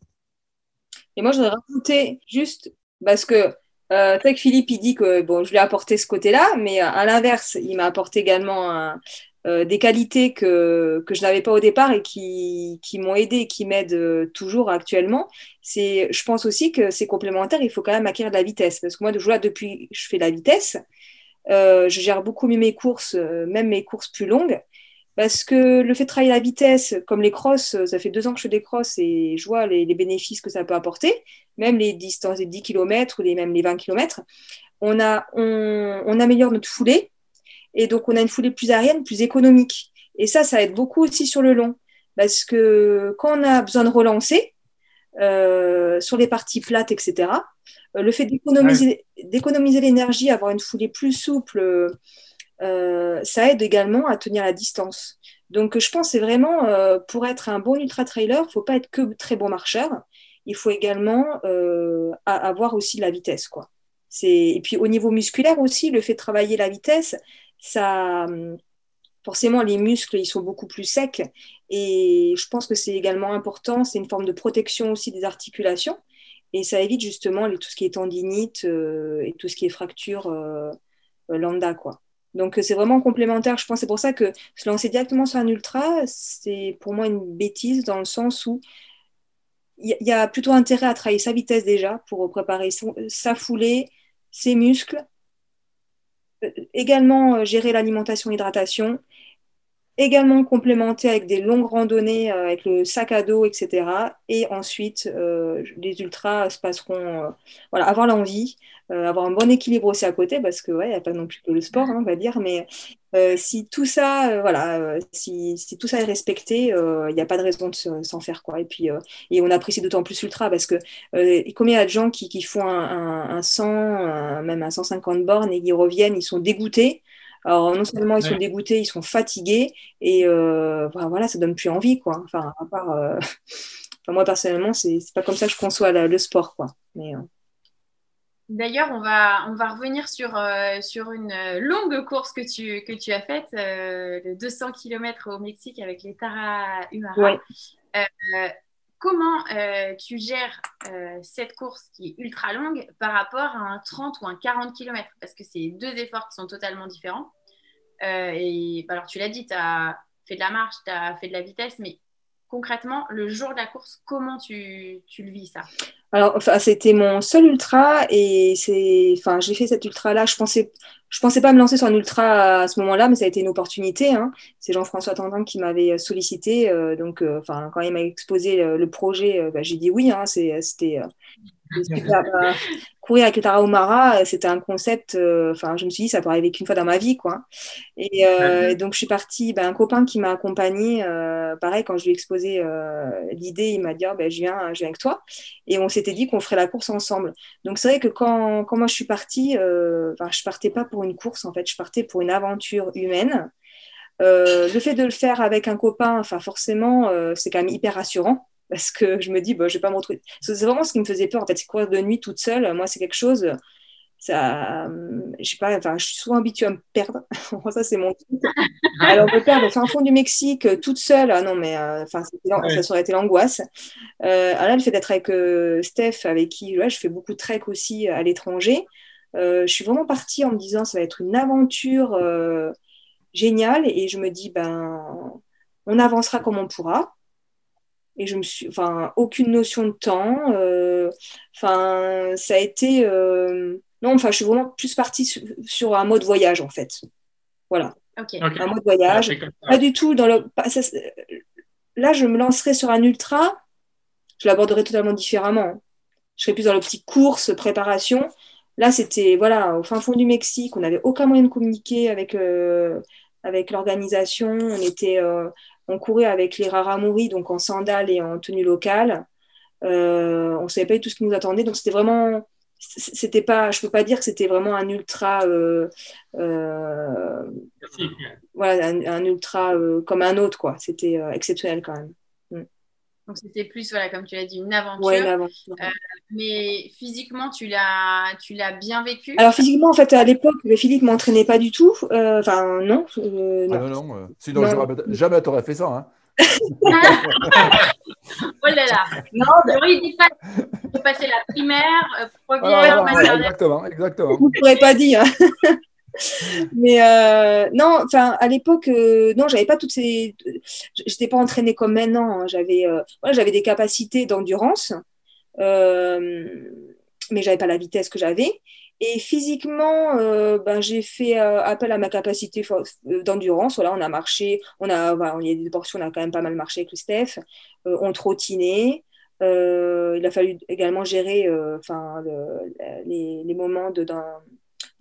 Et moi, je voudrais rajouter juste, parce que euh, que Philippe, il dit que bon, je lui ai apporté ce côté-là, mais à l'inverse, il m'a apporté également des qualités que, que je n'avais pas au départ et qui, qui m'ont aidé et qui m'aident toujours actuellement. Je pense aussi que c'est complémentaire, il faut quand même acquérir de la vitesse. Parce que moi, de depuis je fais la vitesse, je gère beaucoup mieux mes courses, euh, même mes courses plus longues, parce que le fait de travailler la vitesse, comme les crosses, euh, ça fait deux ans que je fais des crosses et je vois les, bénéfices que ça peut apporter, même les distances des 10 km ou les, même les 20 km. On, a, on, améliore notre foulée et donc on a une foulée plus aérienne, plus économique. Et ça, ça aide beaucoup aussi sur le long, parce que quand on a besoin de relancer, sur les parties plates, etc., euh, le fait d'économiser l'énergie, avoir une foulée plus souple, euh, ça aide également à tenir la distance. Donc, je pense que c'est vraiment, euh, pour être un bon ultra-trailer, il ne faut pas être que très bon marcheur. Il faut également avoir aussi la vitesse. Quoi. Et puis, au niveau musculaire aussi, le fait de travailler la vitesse, ça, forcément, les muscles, ils sont beaucoup plus secs. Et je pense que c'est également important. C'est une forme de protection aussi des articulations. Et ça évite justement tout ce qui est tendinite euh, et tout ce qui est fracture euh, euh, lambda. Quoi. Donc c'est vraiment complémentaire. Je pense c'est pour ça que se lancer directement sur un ultra, c'est pour moi une bêtise dans le sens où il y, a plutôt intérêt à travailler sa vitesse déjà pour préparer sa foulée, ses muscles, également gérer l'alimentation, hydratation également complémenté avec des longues randonnées euh, avec le sac à dos, etc. Et ensuite, euh, les ultras se passeront, euh, voilà, avoir l'envie, avoir un bon équilibre aussi à côté, parce que ouais, il n'y a pas non plus que le sport, hein, on va dire, mais si tout ça, voilà, si, si, tout ça est respecté, il n'y a pas de raison de s'en faire quoi. Et puis, et on apprécie d'autant plus l'ultra parce que combien il y a de gens qui, qui font un, un, un 100, même un 150 bornes et qui reviennent, ils sont dégoûtés. Alors, non seulement ils sont dégoûtés, ils sont fatigués, et euh, voilà, ça donne plus envie, quoi. Enfin, à part, euh, moi, personnellement, c'est pas comme ça que je conçois le sport, quoi. Mais, euh. D'ailleurs, on va, on va revenir sur, sur une longue course que tu, que tu as faite, le 200 km au Mexique avec les Tara Humara. Comment tu gères cette course qui est ultra longue par rapport à un 30 ou un 40 km Parce que c'est deux efforts qui sont totalement différents. Euh, et bah, alors, tu l'as dit, tu as fait de la marche, tu as fait de la vitesse, mais concrètement, le jour de la course, comment tu, tu le vis ça? Alors, enfin, c'était mon seul ultra et c'est, enfin, j'ai fait cet ultra-là. Je pensais, je pensais pas me lancer sur un ultra à ce moment-là, mais ça a été une opportunité. Hein. C'est Jean-François Tandin qui m'avait sollicité. Euh, donc, euh, enfin, quand il m'a exposé le, projet, bah, j'ai dit oui. Hein, c'était courir avec le Tarahumara, c'était un concept. Enfin, je me suis dit, ça peut arriver qu'une fois dans ma vie, quoi. Et donc, je suis partie. Ben, un copain qui m'a accompagnée, pareil, quand je lui ai exposé l'idée, il m'a dit, oh, ben, je viens, je viens avec toi. Et on s'était dit qu'on ferait la course ensemble. Donc, c'est vrai que quand, quand moi je suis partie, enfin, je partais pas pour une course, en fait, je partais pour une aventure humaine. Euh, le fait de le faire avec un copain, enfin forcément, euh, c'est quand même hyper rassurant parce que je me dis, bah, je vais pas me retrouver. C'est vraiment ce qui me faisait peur en fait, c'est courir de nuit toute seule. Moi, c'est quelque chose. Ça, je sais pas, enfin, je suis souvent habituée à me perdre. ça, c'est mon truc. Alors, me perdre au fond du Mexique toute seule, ah non, mais enfin, ça aurait été l'angoisse. Euh, alors là, le fait d'être avec Steph, avec qui je fais beaucoup de trek aussi à l'étranger, je suis vraiment partie en me disant, ça va être une aventure génial. Et je me dis, ben, on avancera comme on pourra. Et je me suis, enfin, aucune notion de temps. Euh, enfin, ça a été, euh, non, enfin, je suis vraiment plus partie sur, un mode voyage en fait. Voilà. Un mode voyage. Pas du tout dans le. là, je me lancerai sur un ultra. Je l'aborderai totalement différemment. Je serais plus dans le petit course, préparation. Là, c'était voilà, au fin fond du Mexique. On n'avait aucun moyen de communiquer avec, euh, avec l'organisation. On était, euh, on courait avec les Raramuri, donc en sandales et en tenue locale. Euh, on savait pas tout ce qui nous attendait, donc c'était vraiment, c'était pas, je peux pas dire que c'était vraiment un ultra, euh, euh, voilà, un, ultra comme un autre quoi. C'était exceptionnel quand même. Donc c'était plus, voilà, comme tu l'as dit, une aventure. Ouais, une aventure. Euh, mais physiquement, tu l'as, tu l'as bien vécu? Alors physiquement, en fait, à l'époque, Philippe m'entraînait pas du tout. Euh, enfin, non, euh, non. Ah, non, non. Sinon, jamais tu aurais fait ça. Hein. oh là là Non, mais... dit pas de passer la primaire, première, maternelle. Exactement, exactement. Vous ne pourrez pas dire. mais euh, non, enfin à l'époque, euh, non, j'avais pas toutes ces, j'étais pas entraînée comme maintenant. Hein. J'avais, euh, j'avais des capacités d'endurance, mais j'avais pas la vitesse que j'avais. Et physiquement, ben, j'ai fait appel à ma capacité d'endurance. Voilà, on a marché, on a, voilà, il y a des portions, on a quand même pas mal marché avec le Steph. on trottinait. il a fallu également gérer, enfin, les, les, moments de, dans,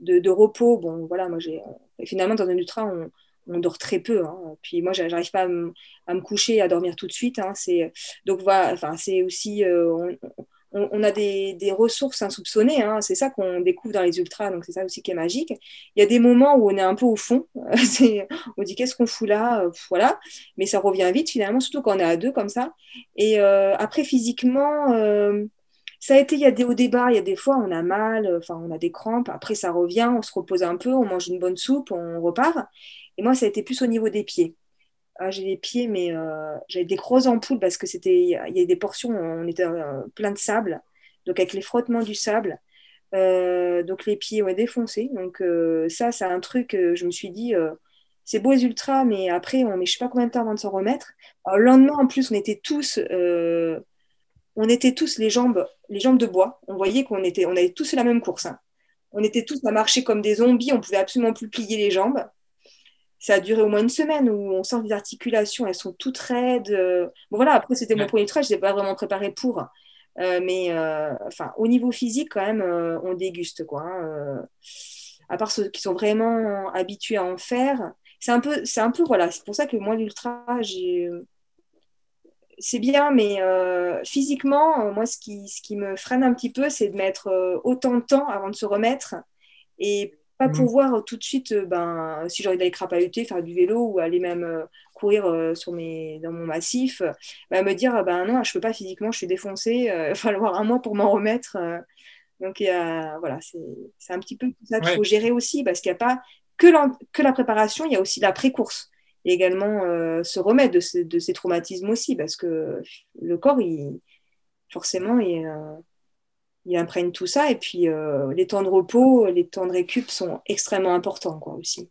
de, repos, bon, voilà, moi, j'ai. Euh, finalement, dans un ultra, on, on dort très peu. Hein. Puis moi, j'arrive pas à me, coucher, à dormir tout de suite. Hein. C'est donc voilà. Enfin, c'est aussi euh, on, a des, ressources insoupçonnées. Hein. C'est ça qu'on découvre dans les ultras. Donc c'est ça aussi qui est magique. Il y a des moments où on est un peu au fond. on dit qu'est-ce qu'on fout là, voilà. Mais ça revient vite finalement, surtout quand on est à deux comme ça. Et euh, après physiquement ça a été, il y a des hauts débats, il y a des fois on a mal, enfin on a des crampes, après ça revient, on se repose un peu, on mange une bonne soupe, on repart. Et moi, ça a été plus au niveau des pieds. Ah, j'ai les pieds, mais euh, j'avais des grosses ampoules parce que c'était, il y a des portions, on était euh, plein de sable, donc avec les frottements du sable, euh, donc les pieds ont été défoncés. Donc ça, c'est un truc, je me suis dit, c'est beau les ultras, mais après, on met je sais pas combien de temps avant de s'en remettre. le lendemain, en plus, on était tous on était tous les jambes, les jambes de bois. On voyait qu'on était, on avait tous la même course. Hein. On était tous à marcher comme des zombies. On pouvait absolument plus plier les jambes. Ça a duré au moins une semaine où on sent les articulations, elles sont toutes raides. Bon voilà, après c'était mon premier trait, je n'étais pas vraiment préparée pour. Euh, mais euh, enfin, au niveau physique, quand même, euh, on déguste quoi. Hein, à part ceux qui sont vraiment habitués à en faire, c'est un peu, c'est un peu voilà. C'est pour ça que moi l'ultra, j'ai c'est bien, mais euh, physiquement, euh, moi, ce qui, ce qui me freine un petit peu, c'est de mettre euh, autant de temps avant de se remettre et pas mmh. pouvoir tout de suite, ben, si j'ai envie d'aller crapahuter, faire du vélo ou aller même courir sur mes, dans mon massif, ben, me dire, ben non, je ne peux pas physiquement, je suis défoncée, il va falloir un mois pour m'en remettre. donc, voilà, c'est un petit peu ça qu'il faut gérer aussi, parce qu'il n'y a pas que que la préparation, il y a aussi la pré-course et également euh, se remettre de, ces traumatismes aussi, parce que le corps, forcément, il, euh, il imprègne tout ça. Et puis, euh, les temps de repos, les temps de récup sont extrêmement importants quoi, aussi.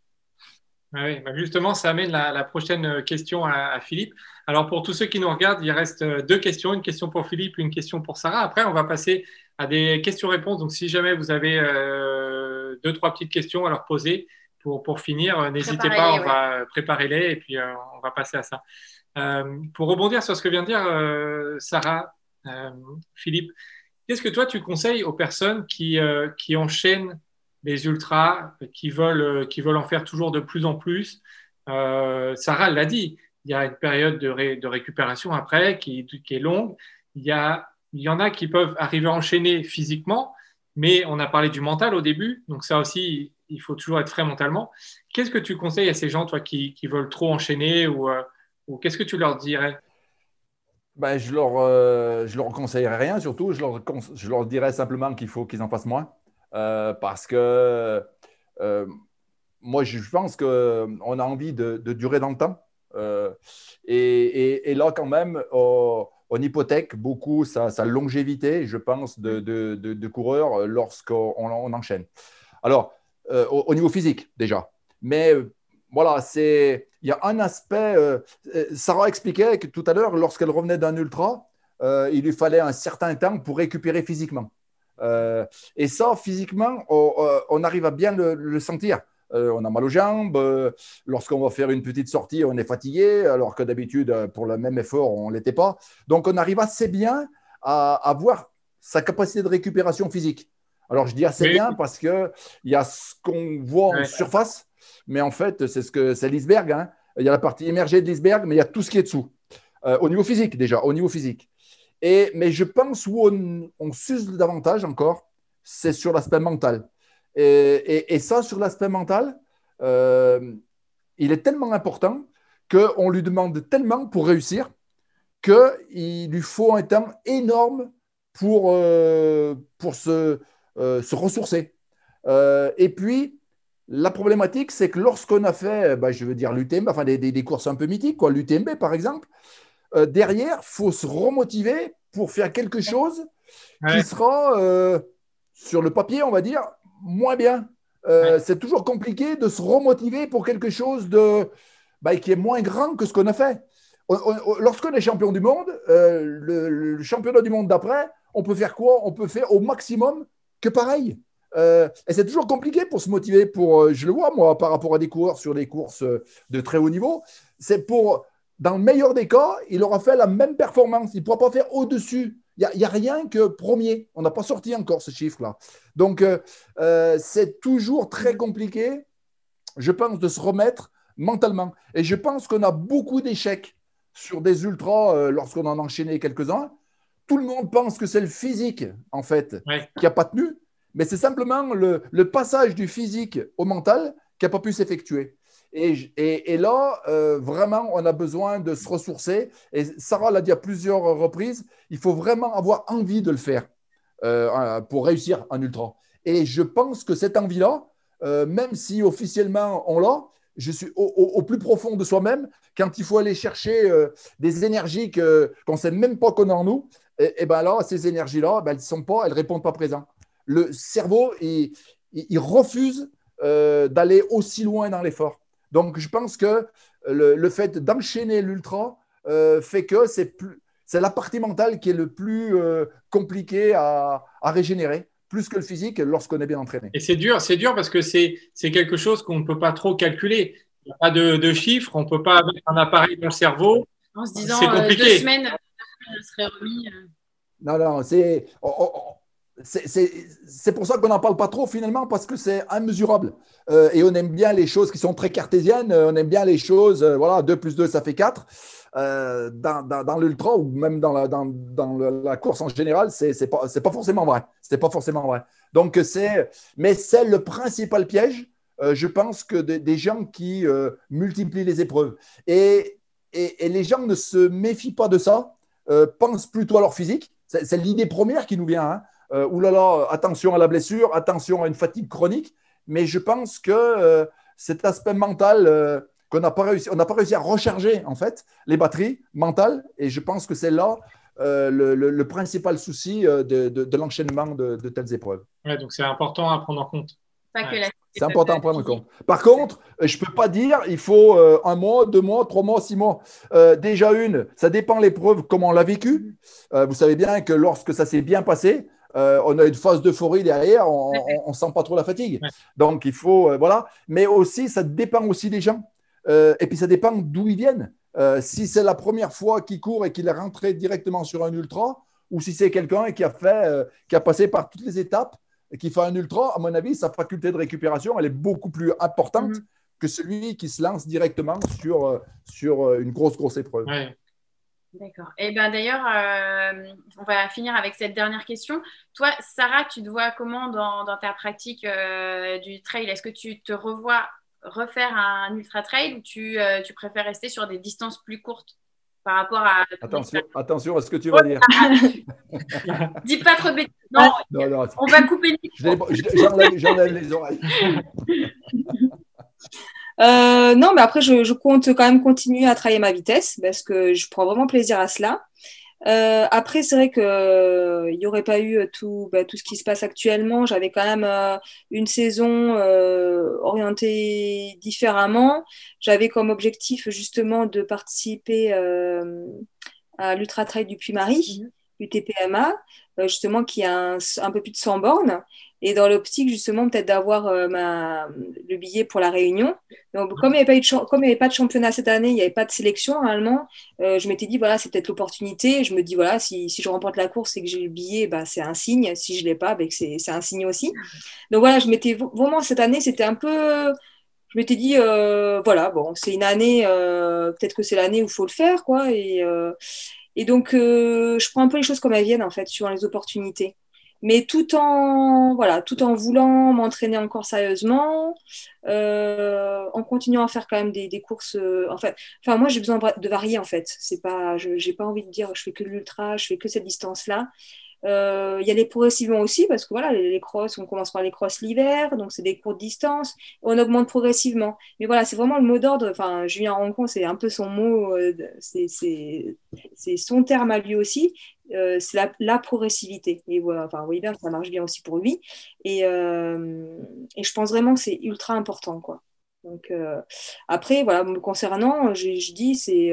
Oui, bah, justement, ça amène la, prochaine question à, Philippe. Alors, pour tous ceux qui nous regardent, il reste deux questions, une question pour Philippe, une question pour Sarah. Après, on va passer à des questions-réponses. Donc, si jamais vous avez deux, trois petites questions à leur poser, pour, pour finir, euh, n'hésitez pas, on va préparer les et puis euh, on va passer à ça. Euh, pour rebondir sur ce que vient de dire Sarah, Philippe, qu'est-ce que toi tu conseilles aux personnes qui, qui enchaînent les ultras, qui veulent, qui veulent en faire toujours de plus en plus? Sarah l'a dit, il y a une période de, de récupération après qui, qui, est longue. Il y, a, il y en a qui peuvent arriver à enchaîner physiquement, mais on a parlé du mental au début, donc ça aussi, il faut toujours être frais mentalement. Qu'est-ce que tu conseilles à ces gens, toi, qui, qui veulent trop enchaîner ou, euh, ou qu'est-ce que tu leur dirais? Ben, je leur, euh, leur conseillerais rien, surtout. Je leur, je leur dirais simplement qu'il faut qu'ils en fassent moins. Euh, parce que moi, je pense qu'on a envie de, de, durer dans le temps. Et, et, là, quand même, on, hypothèque beaucoup sa, longévité, je pense, de, de, de coureur lorsqu'on on enchaîne. Alors, euh, au, niveau physique déjà. Mais euh, voilà, c'est il y a un aspect. Euh, Sarah expliquait que tout à l'heure, lorsqu'elle revenait d'un ultra, il lui fallait un certain temps pour récupérer physiquement. et ça, physiquement, on, arrive à bien le, sentir. on a mal aux jambes. Lorsqu'on va faire une petite sortie, on est fatigué, alors que d'habitude, pour le même effort, on ne l'était pas. Donc, on arrive assez bien à, à voir sa capacité de récupération physique. Alors, je dis assez bien parce qu'il y a ce qu'on voit en surface, mais en fait, c'est ce que c'est l'iceberg. Hein. Il y a la partie émergée de l'iceberg, mais il y a tout ce qui est dessous. Euh, au niveau physique, déjà, au niveau physique. Et, mais je pense où on, s'use davantage encore, c'est sur l'aspect mental. Et, ça, sur l'aspect mental, euh, il est tellement important qu'on lui demande tellement pour réussir qu'il lui faut un temps énorme pour, euh, pour se, se ressourcer. Euh, et puis, la problématique, c'est que lorsqu'on a fait, bah, je veux dire, l'UTMB, enfin des, des, courses un peu mythiques, quoi, l'UTMB par exemple, euh, derrière, il faut se remotiver pour faire quelque chose qui sera, sur le papier, on va dire, moins bien. C'est toujours compliqué de se remotiver pour quelque chose de, bah, qui est moins grand que ce qu'on a fait. Lorsqu'on est champion du monde, le, le, championnat du monde d'après, on peut faire quoi? On peut faire au maximum que pareil. Euh, et c'est toujours compliqué pour se motiver. Pour, euh, je le vois, moi, par rapport à des coureurs sur des courses euh, de très haut niveau. C'est pour, dans le meilleur des cas, il aura fait la même performance. Il ne pourra pas faire au-dessus. Il n'y a, a, rien que premier. On n'a pas sorti encore ce chiffre-là. Donc, c'est toujours très compliqué, je pense, de se remettre mentalement. Et je pense qu'on a beaucoup d'échecs sur des ultras lorsqu'on en a enchaîné quelques-uns tout le monde pense que c'est le physique, en fait, qui n'a pas tenu, mais c'est simplement le, passage du physique au mental qui n'a pas pu s'effectuer. Et, là, euh, vraiment, on a besoin de se ressourcer. Et Sarah l'a dit à plusieurs reprises, il faut vraiment avoir envie de le faire euh, pour réussir en ultra. Et je pense que cette envie-là, euh, même si officiellement on l'a, je suis au, plus profond de soi-même, quand il faut aller chercher des énergies qu'on ne sait même pas qu'on a en nous, et, et ben là, ces énergies-là, ben, elles sont pas, elles répondent pas présent. Le cerveau, il, il, refuse euh, d'aller aussi loin dans l'effort. Donc, je pense que le, le fait d'enchaîner l'ultra euh, fait que c'est plus, c'est la partie mentale qui est le plus euh, compliquée à, à, régénérer, plus que le physique lorsqu'on est bien entraîné. Et c'est dur, c'est dur parce que c'est, c'est quelque chose qu'on ne peut pas trop calculer. Il n'y a pas de, de, chiffres, on ne peut pas mettre un appareil dans le cerveau. En se disant, c'est compliqué. deux semaines, serait remis. Euh. Non, non, c'est. c'est pour ça qu'on n'en parle pas trop finalement, parce que c'est immesurable. Euh, et on aime bien les choses qui sont très cartésiennes, on aime bien les choses, euh, voilà, 2 plus 2, ça fait 4. dans, l'ultra ou même dans la, dans, dans la course en général, c'est pas, pas forcément vrai. C'est pas forcément vrai. Donc, c'est. Mais c'est le principal piège, je pense, que des gens qui multiplient les épreuves. Et, et, et, les gens ne se méfient pas de ça euh, pensent plutôt à leur physique. C'est l'idée première qui nous vient. Hein. Euh, oulala, attention à la blessure, attention à une fatigue chronique. Mais je pense que euh, cet aspect mental qu'on n'a pas réussi, on n'a pas réussi à recharger en fait les batteries mentales. Et je pense que c'est là le, principal souci de, l'enchaînement de, telles épreuves. donc c'est important à prendre en compte. Pas que la c'est important à prendre en compte. Par contre, euh, je ne peux pas dire il faut euh, un mois, deux mois, trois mois, six mois. Euh, déjà une, ça dépend l'épreuve, comment on l'a vécu. vous savez bien que lorsque ça s'est bien passé, on a une phase d'euphorie derrière, on ne sent pas trop la fatigue. Donc il faut, voilà. Mais aussi, ça dépend aussi des gens. et puis ça dépend d'où ils viennent. si c'est la première fois qu'ils courent et qu'il est rentré directement sur un ultra, ou si c'est quelqu'un qui a fait, qui a passé par toutes les étapes qui fait un ultra, à mon avis, sa faculté de récupération, elle est beaucoup plus importante Mhm. que celui qui se lance directement sur, euh, sur euh, une grosse, grosse épreuve. Ouais. D'accord. Et ben d'ailleurs, euh, on va finir avec cette dernière question. Toi, Sarah, tu te vois comment dans, dans ta pratique euh, du trail? Est-ce que tu te revois refaire un ultra trail ou tu, euh, tu préfères rester sur des distances plus courtes? Par rapport à. Attention, attention à ce que tu vas dire. Dis pas trop bêtises. Non, Non, non, on va couper le je l'ai- je- j'enlève j'enlève les oreilles. Euh, non, mais après, je, je compte quand même continuer à travailler ma vitesse parce que je prends vraiment plaisir à cela. Euh, après, c'est vrai que euh, il n'y aurait pas eu tout, bah, tout ce qui se passe actuellement. J'avais quand même euh, une saison euh, orientée différemment. J'avais comme objectif justement de participer euh, à l'Ultra Trail du Puy-Marie, l'UTPMA, euh, justement qui a un, un peu plus de 100 bornes. Et dans l'optique justement peut-être d'avoir euh, le billet pour la Réunion. Donc, comme il n'y avait, pas de avait pas championnat cette année, il n'y avait pas de sélection normalement, euh, je m'étais dit, voilà, c'est peut-être l'opportunité. Je me dis, voilà, si, si je remporte la course et que j'ai le billet, bah, c'est un signe. Si je ne l'ai pas, bah, c'est un signe aussi. Donc voilà, je m'étais vraiment, cette année, c'était un peu. Je m'étais dit, euh, voilà, bon, c'est une année, euh, peut-être que c'est l'année où il faut le faire, quoi. Et, euh, et donc, euh, je prends un peu les choses comme elles viennent, en fait, suivant les opportunités. Mais tout en voilà tout en voulant m'entraîner encore sérieusement euh, en continuant à faire quand même des, courses euh, en fait enfin moi j'ai besoin de varier en fait. C'est pas je j'ai pas envie de dire je fais que l'ultra je fais que cette distance là euh, il y a les progressivement aussi parce que voilà les, les crosses on commence par les crosses l'hiver donc c'est des courtes distances on augmente progressivement mais voilà c'est vraiment le mot d'ordre enfin Julien Rancon c'est un peu son mot euh, c'est son terme à lui aussi euh, c'est la, progressivité. Et voilà, enfin, bien, ça marche bien aussi pour lui. Et, et je pense vraiment que c'est ultra important, quoi. Donc, après, voilà, me concernant, je, je dis, c'est.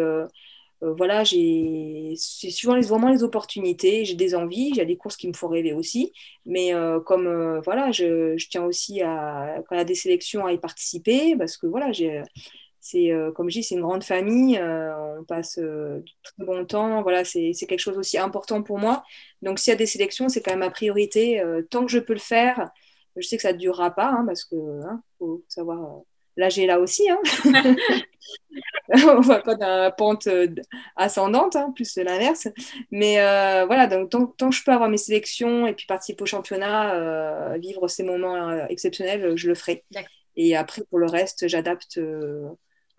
Euh, voilà, j'ai, c'est suivant les, vraiment les opportunités, j'ai des envies, j'ai des courses qui me font rêver aussi, mais euh, comme voilà, je, je, tiens aussi à, quand il y a des sélections à y participer, parce que voilà, j'ai, c'est euh, comme je dis, c'est une grande famille. Euh, on passe euh, très bon temps. Voilà, c'est quelque chose aussi important pour moi. Donc, s'il y a des sélections, c'est quand même ma priorité. tant que je peux le faire, je sais que ça ne durera pas, hein, parce que hein, faut savoir. Là, j'ai là aussi. Hein. on va pas la pente ascendante, hein, plus l'inverse. Mais voilà, donc tant, tant, que je peux avoir mes sélections et puis participer au championnat, vivre ces moments exceptionnels, je le ferai. Et après, pour le reste, j'adapte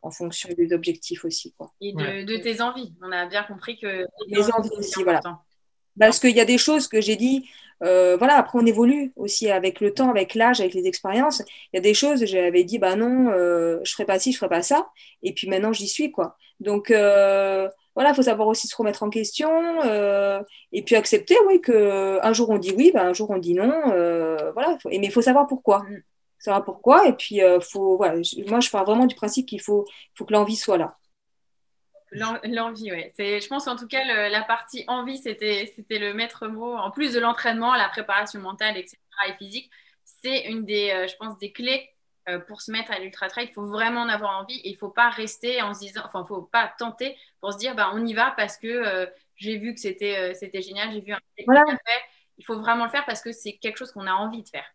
en fonction des objectifs aussi. Quoi. Et de, ouais. de, tes envies. On a bien compris que. Les envies aussi, voilà. Parce qu'il y a des choses que j'ai dit, euh, voilà, après on évolue aussi avec le temps, avec l'âge, avec les expériences. Il y a des choses, j'avais dit, bah non, euh, je ferai pas ci, je ferai pas ça. Et puis maintenant, j'y suis, quoi. Donc, euh, voilà, il faut savoir aussi se remettre en question et puis accepter, oui, qu'un jour on dit oui, bah, un jour on dit non. voilà, mais il faut savoir pourquoi. Savoir pourquoi. Et puis, faut, voilà, moi, je pars vraiment du principe qu'il faut, faut que l'envie soit là. L'envie, oui. Je pense en tout cas, le, la partie envie, c'était le maître mot. En plus de l'entraînement, la préparation mentale, etc. et physique, c'est une des, euh, je pense, des clés euh, pour se mettre à l'ultra trail. Il faut vraiment en avoir envie et il ne faut pas rester en se disant, enfin, il ne faut pas tenter pour se dire, bah, on y va parce que euh, j'ai vu que c'était c'était génial, j'ai vu un voilà. fait. Il faut vraiment le faire parce que c'est quelque chose qu'on a envie de faire.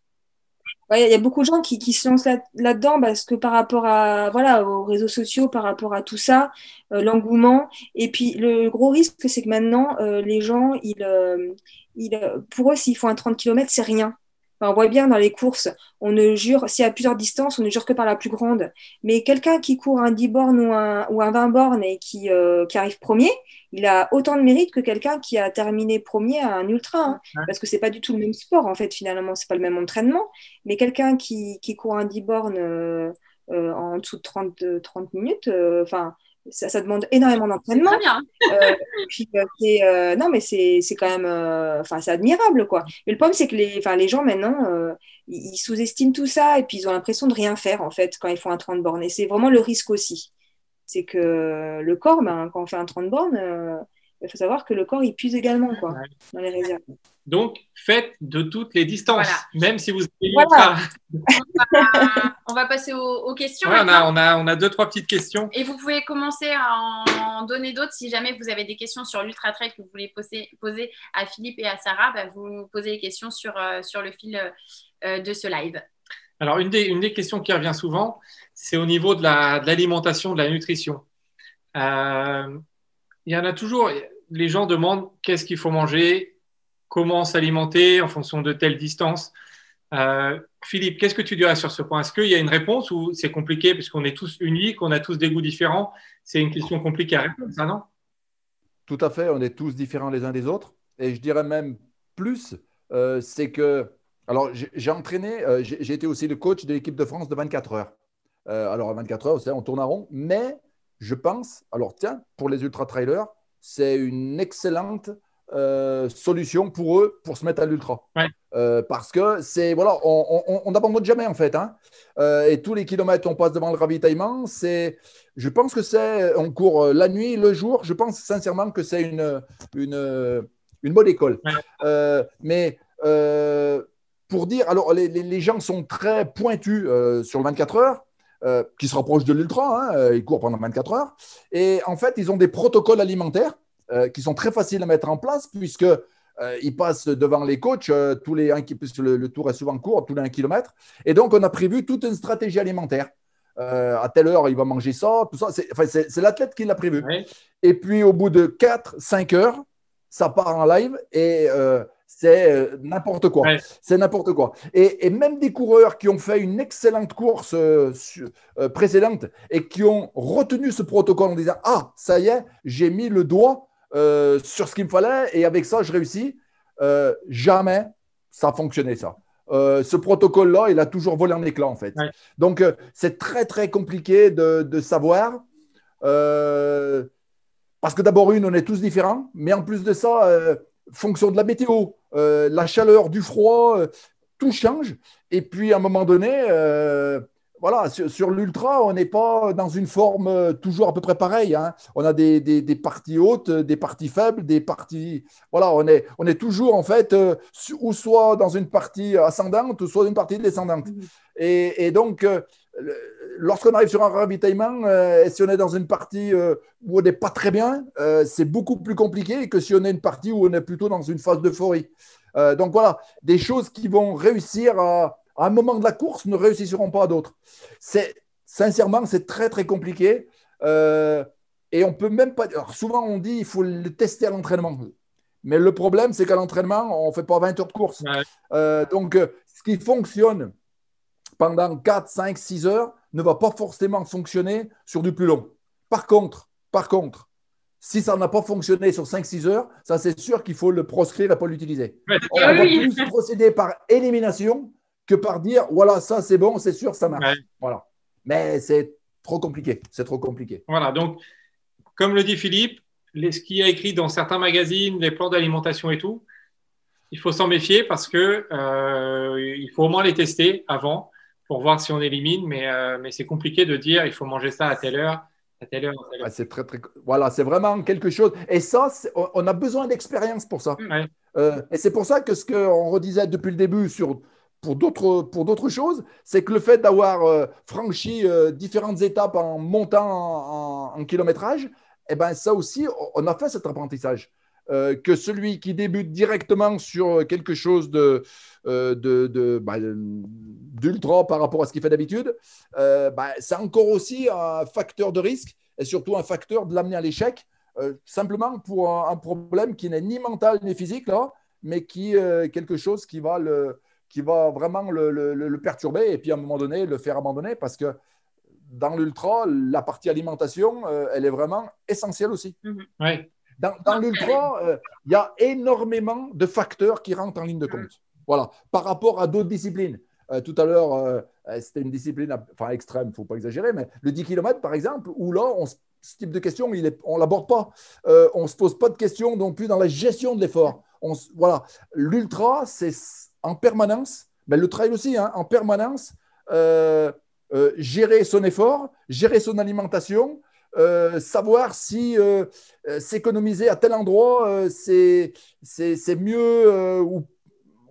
Il y a beaucoup de gens qui, qui se lancent là-dedans là parce que par rapport à voilà aux réseaux sociaux, par rapport à tout ça, euh, l'engouement. Et puis le gros risque, c'est que maintenant euh, les gens, ils, euh, ils, pour eux, s'ils font un 30 km, c'est rien. Enfin, on voit bien dans les courses, on ne jure, s'il y a plusieurs distances, on ne jure que par la plus grande. Mais quelqu'un qui court un 10 bornes ou un, ou un 20 bornes et qui, euh, qui arrive premier, il a autant de mérite que quelqu'un qui a terminé premier à un ultra. Hein, ouais. Parce que c'est pas du tout le même sport, en fait, finalement, c'est pas le même entraînement. Mais quelqu'un qui, qui court un 10 bornes euh, euh, en dessous de 30, 30 minutes, enfin ça, ça, demande énormément d'entraînement. Euh, puis euh, non, mais c'est quand même, enfin, c'est admirable, quoi. Mais le problème, c'est que les, les gens maintenant, euh, ils sous-estiment tout ça et puis ils ont l'impression de rien faire en fait quand ils font un 30 bornes. Et c'est vraiment le risque aussi, c'est que le corps, ben, quand on fait un 30 bornes, il faut savoir que le corps il puise également, quoi, ouais. dans les réserves. Donc, faites de toutes les distances, voilà. même si vous avez voilà. on va passer aux, questions. on, a, on, a, on a deux, trois petites questions. Et vous pouvez commencer à en donner d'autres si jamais vous avez des questions sur l'Ultra Trail que vous voulez poser, poser à Philippe et à Sarah. Bah, vous posez les questions sur, sur le fil de ce live. Alors, une des, une des questions qui revient souvent, c'est au niveau de l'alimentation, de, la nutrition. il y en a toujours, les gens demandent qu'est-ce qu'il faut manger, comment s'alimenter en fonction de telle distance. Euh, Philippe, qu'est-ce que tu dirais sur ce point? Est-ce qu'il y a une réponse ou c'est compliqué puisqu'on est tous uniques, on a tous des goûts différents? C'est une question compliquée à répondre, ça, non? Tout à fait, on est tous différents les uns des autres. Et je dirais même plus, euh, c'est que. Alors, j'ai entraîné, euh, j'ai été aussi le coach de l'équipe de France de 24 heures. alors, à 24 heures, on tourne à rond, mais je pense, alors tiens, pour les ultra-trailers, c'est une excellente euh, solution pour eux pour se mettre à l'ultra. Euh, parce que c'est voilà, on n'abandonne jamais en fait. Hein. Euh, et tous les kilomètres qu'on passe devant le ravitaillement, c'est, je pense que c'est, on court la nuit, le jour. Je pense sincèrement que c'est une, une, une bonne école. mais pour dire, alors les, les, gens sont très pointus sur le 24 heures. qui se rapprochent de l'ultra, hein, ils courent pendant 24 heures. Et en fait, ils ont des protocoles alimentaires euh, qui sont très faciles à mettre en place puisque euh, ils passent devant les coachs euh, tous les le, le, tour est souvent court, tous les 1 km. Et donc, on a prévu toute une stratégie alimentaire. à telle heure, il va manger ça, tout ça. C'est l'athlète qui l'a prévu. Et puis, au bout de 4-5 heures, ça part en live et c'est n'importe quoi. C'est n'importe quoi. Et, même des coureurs qui ont fait une excellente course précédente et qui ont retenu ce protocole en disant Ah, ça y est, j'ai mis le doigt euh, sur ce qu'il me fallait et avec ça, je réussis. Euh, jamais ça a fonctionné, ça. Euh, ce protocole-là, il a toujours volé en éclat, en fait. Donc, c'est très, très compliqué de, savoir. parce que d'abord, une, on est tous différents, mais en plus de ça, fonction de la météo, la chaleur, du froid, tout change. Et puis, à un moment donné, voilà, sur, l'ultra, on n'est pas dans une forme euh, toujours à peu près pareille. Hein. On a des, parties hautes, des parties faibles, des parties. Voilà, on est, on est toujours en fait, euh, ou soit dans une partie ascendante, ou soit dans une partie descendante. Mmh. Et, donc, euh, lorsqu'on arrive sur un ravitaillement, et si on est dans une partie où on n'est pas très bien, c'est beaucoup plus compliqué que si on est une partie où on est plutôt dans une phase d'euphorie. donc voilà, des choses qui vont réussir à à un moment de la course, ne réussiront pas à d'autres. C'est, sincèrement, c'est très, très compliqué. Euh, et on peut même pas. souvent, on dit qu'il faut le tester à l'entraînement. Mais le problème, c'est qu'à l'entraînement, on ne fait pas 20 heures de course. Euh, donc, euh, ce qui fonctionne pendant 4, 5, 6 heures ne va pas forcément fonctionner sur du plus long. Par contre, par contre, si ça n'a pas fonctionné sur 5-6 heures, ça c'est sûr qu'il faut le proscrire et ne pas l'utiliser. On va plus procéder par élimination que par dire voilà, ça c'est bon, c'est sûr, ça marche. Voilà. Mais c'est trop compliqué. C'est trop compliqué. Voilà. Donc, comme le dit Philippe, les, ce qui a écrit dans certains magazines, les plans d'alimentation et tout, il faut s'en méfier parce que euh, il faut au moins les tester avant pour voir si on élimine. Mais, euh, mais c'est compliqué de dire il faut manger ça à telle heure. À telle heure, c'est très, très. Voilà, c'est vraiment quelque chose. Et ça, on a besoin d'expérience pour ça. Euh, et c'est pour ça que ce qu'on redisait depuis le début sur pour d'autres, pour d'autres choses, c'est que le fait d'avoir euh, franchi euh, différentes étapes en montant en, kilométrage, eh ben, ça aussi, on a fait cet apprentissage. Euh, que celui qui débute directement sur quelque chose de, bah, d'ultra par rapport à ce qu'il fait d'habitude, bah, c'est encore aussi un facteur de risque et surtout un facteur de l'amener à l'échec, simplement pour un, un, problème qui n'est ni mental ni physique, là, mais qui est quelque chose qui va le, qui va vraiment le, perturber et puis à un moment donné le faire abandonner parce que dans l'ultra, la partie alimentation, euh, elle est vraiment essentielle aussi. Mhm. Dans, l'ultra, euh, il y a énormément de facteurs qui rentrent en ligne de compte. Voilà, par rapport à d'autres disciplines. Euh, tout à l'heure, c'était une discipline enfin, extrême, il ne faut pas exagérer, mais le 10 km, par exemple, où là, on, ce type de question, on ne l'aborde pas. on ne se pose pas de questions non plus dans la gestion de l'effort. Voilà, l'ultra, c'est en permanence, mais le trail aussi, hein, en permanence, euh, euh, gérer son effort, gérer son alimentation, euh, savoir si s'économiser à tel endroit, c'est mieux ou,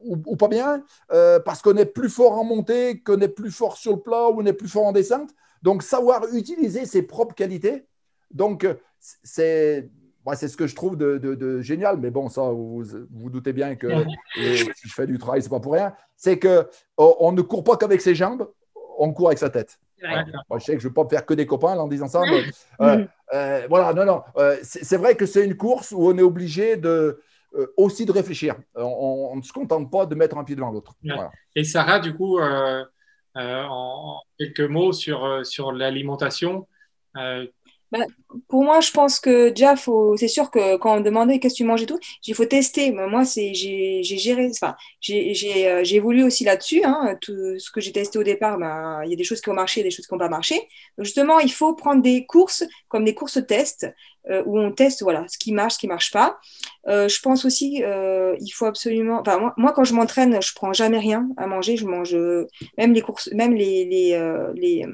ou, pas bien, parce qu'on est plus fort en montée, qu'on est plus fort sur le plat ou on est plus fort en descente. Donc, savoir utiliser ses propres qualités. Donc, c'est c'est ce que je trouve de, génial, mais bon, ça, vous vous doutez bien que si je fais du travail, c'est pas pour rien. C'est que oh, on ne court pas qu'avec ses jambes, on court avec sa tête. je sais que je ne vais pas faire que des copains en disant ça, mais euh, euh, voilà, non, non. Euh, c'est vrai que c'est une course où on est obligé de aussi de réfléchir. On, ne se contente pas de mettre un pied devant l'autre. Et Sarah, du coup, en quelques mots sur, sur l'alimentation, bah, pour moi, je pense que déjà, c'est sûr que quand on me demandait qu'est-ce que tu manges et tout, il faut tester. moi, c'est, j'ai, géré, enfin, j'ai, euh, évolué aussi là-dessus. Hein. tout ce que j'ai testé au départ, ben, il y a des choses qui ont marché, des choses qui n'ont pas marché. Justement, il faut prendre des courses comme des courses tests euh, où on teste voilà, ce qui marche, ce qui ne marche pas. Euh, je pense aussi, il faut absolument. Moi, quand je m'entraîne, je prends jamais rien à manger. Je mange même les courses, même les, les, les